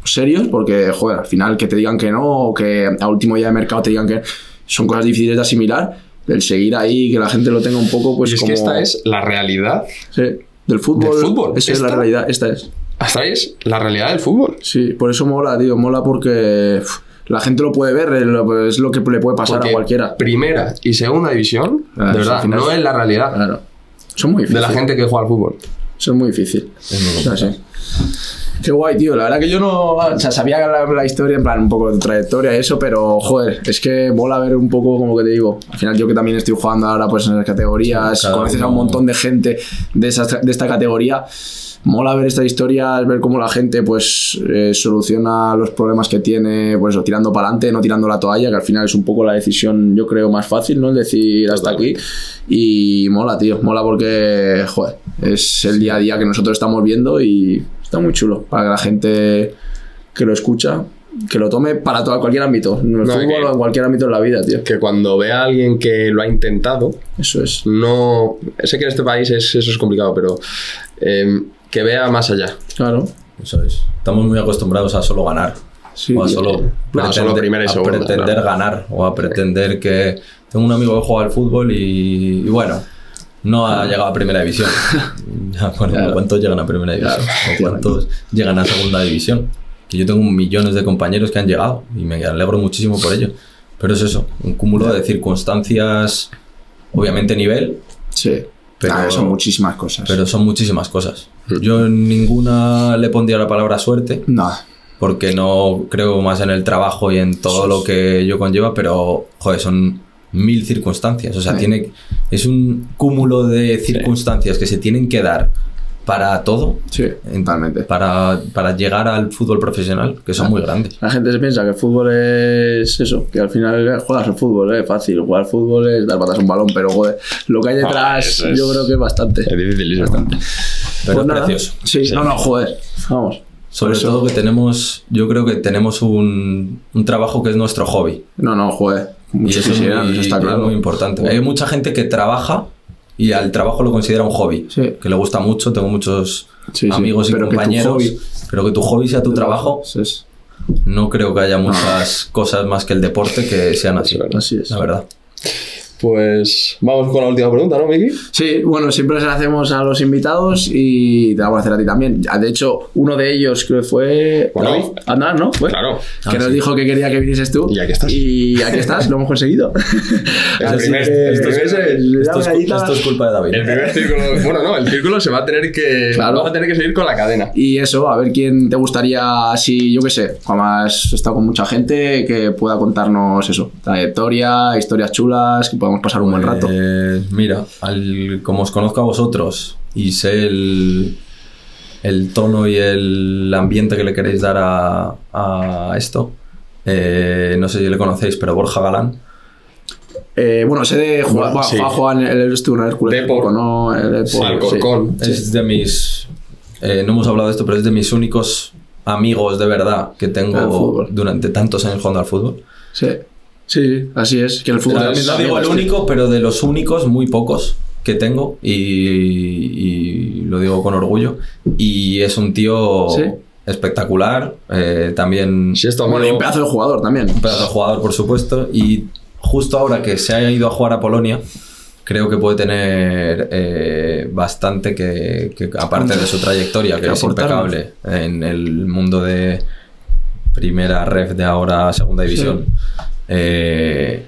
serios, porque, joder, al final que te digan que no, o que a último día de mercado te digan que son cosas difíciles de asimilar, el seguir ahí, que la gente lo tenga un poco, pues y es como... que esta es la realidad. Sí, del fútbol. Del fútbol, Esa es la esta- realidad, esta es. Esta es la realidad del fútbol. Sí, por eso mola, tío, mola porque la gente lo puede ver, es lo- que le puede pasar Porque a cualquiera. Primera y segunda división, Claro, de eso verdad, final no es- la realidad Claro. Son muy de difíciles. la gente que juega al fútbol. Eso es muy difícil. Es muy Qué guay, tío. La verdad que yo no. O sea, sabía la, la historia, en plan, un poco de trayectoria y eso, pero joder, es que mola ver un poco, como que te digo. Al final, yo que también estoy jugando ahora pues en las categorías, conoces a un montón de gente de, esas- de esta categoría. Mola ver estas historias, ver cómo la gente pues eh, soluciona los problemas que tiene, pues o tirando para adelante, no tirando la toalla, que al final es un poco la decisión, yo creo, más fácil, ¿no? El decir hasta aquí. Y mola, tío, mola porque, joder, es el día a día que nosotros estamos viendo y está muy chulo para que la gente que lo escucha, que lo tome para todo, cualquier ámbito, en el No, fútbol que- o en cualquier ámbito de la vida, tío. Que cuando vea a alguien que lo ha intentado, Eso es. no. Sé que en este país es, eso es complicado, pero eh, que vea más allá. Claro. Eso es. Estamos muy acostumbrados a solo ganar. Sí, o a solo, No, solo primera y a segunda, pretender claro. ganar. O a pretender que. Tengo un amigo que juega al fútbol y, y bueno, no ha llegado a primera división. Ya, bueno, Claro. ¿cuántos llegan a primera división? Claro, ¿O cuántos llegan a segunda división? Que yo tengo millones de compañeros que han llegado y me alegro muchísimo por ello. Pero es eso, un cúmulo de circunstancias, obviamente nivel, Sí. Pero- Ah, son muchísimas cosas. pero son muchísimas cosas. Yo en ninguna le pondría la palabra suerte, no. porque no creo más en el trabajo y en todo lo que ello conlleva, pero joder, son mil circunstancias. O sea, Sí. tiene, es un cúmulo de circunstancias que se tienen que dar para todo, Sí, en- totalmente. para, para llegar al fútbol profesional, que son muy grandes. La gente se piensa que el fútbol es eso, que al final juegas al fútbol, es fácil. Jugar al fútbol es dar patas a un balón, pero joder, lo que hay detrás Ah, es- yo creo que es bastante. Es dificilísimo. Pero Pues nada. precioso. Sí, Sí. no, no, joder. Vamos. Sobre todo que tenemos, yo creo que tenemos un, un trabajo que es nuestro hobby. No, no, joder. Y Muchos eso, es quisieran, muy, eso está es claro. muy importante. Hay mucha gente que trabaja y al trabajo lo considera un hobby, Sí. que le gusta mucho, tengo muchos Sí, sí, amigos y pero que compañeros, hobby- pero que tu hobby sea tu trabajo, Eso es. no creo que haya muchas cosas más que el deporte que sean así, Así es. la verdad. Pues vamos con la última pregunta, ¿no, Miki? Sí, bueno, siempre se la hacemos a los invitados y te la vamos a hacer a ti también. Ah, De hecho, uno de ellos creo que fue Bueno. Andar, ¿no? Fue. Claro. Que Ah, nos sí. dijo que quería que vinieses tú. Y aquí estás. Y aquí estás, lo hemos conseguido. el primer- esto es culpa de David. El primer círculo. Bueno, no, el círculo se va a tener que. Claro. Vamos a tener que seguir con la cadena. Y eso, a ver quién te gustaría, si yo qué sé, como has estado con mucha gente, que pueda contarnos eso, trayectoria, historias chulas, que podamos pasar un buen rato. Pues, mira, al- como os conozco a vosotros y sé el, el tono y el ambiente que le queréis dar a, a esto, eh, no sé si le conocéis, pero Borja Galán, Eh, bueno, sé de jugar, Bueno, sí. jugar, jugar en el estuvo en el Hércules, ¿no? El Sí, Alcorcón. sí. es de mis... eh, no hemos hablado de esto, pero es de mis únicos amigos de verdad que tengo durante tantos años jugando al fútbol. Sí, sí, sí, así es. Que el fútbol No también da digo el único, pero de los únicos, muy pocos que tengo y, y lo digo con orgullo. Y es un tío Sí. espectacular, eh, también Si esto, Bueno, y un pedazo de jugador también. un pedazo de jugador, por supuesto. Y justo ahora que se ha ido a jugar a Polonia, creo que puede tener eh, bastante que, que, aparte de su trayectoria, que Que es aportarnos. impecable en el mundo de primera ref de ahora segunda división. Eh,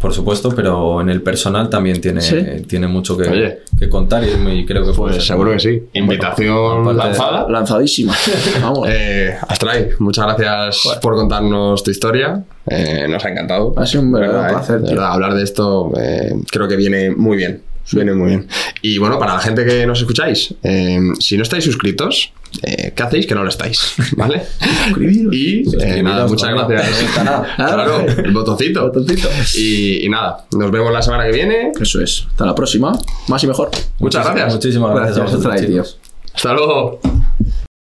por supuesto, pero en el personal también tiene, Sí. tiene mucho que, contar y, es muy- creo que puede Pues ser seguro que sí. Invitación lanzada. Lanzadísima. Vamos. Eh, Astray, muchas gracias por contarnos tu historia. Eh, nos ha encantado. Ha sido un verdadero ¿Verdad, eh? placer, De verdad, hablar de esto eh, creo que viene muy bien. Viene muy bien. Y bueno, para la gente que nos escucháis, eh, si no estáis suscritos, eh, ¿qué hacéis que no lo estáis? ¿Vale? Suscribiros. Y eh, nada, muchas gracias. Nada. Claro, el botoncito. Botoncito. Y, y nada, nos vemos la semana que viene. Eso es. Hasta la próxima. Más y mejor. Muchas gracias. Muchísimas gracias, a Gracias. Hasta luego.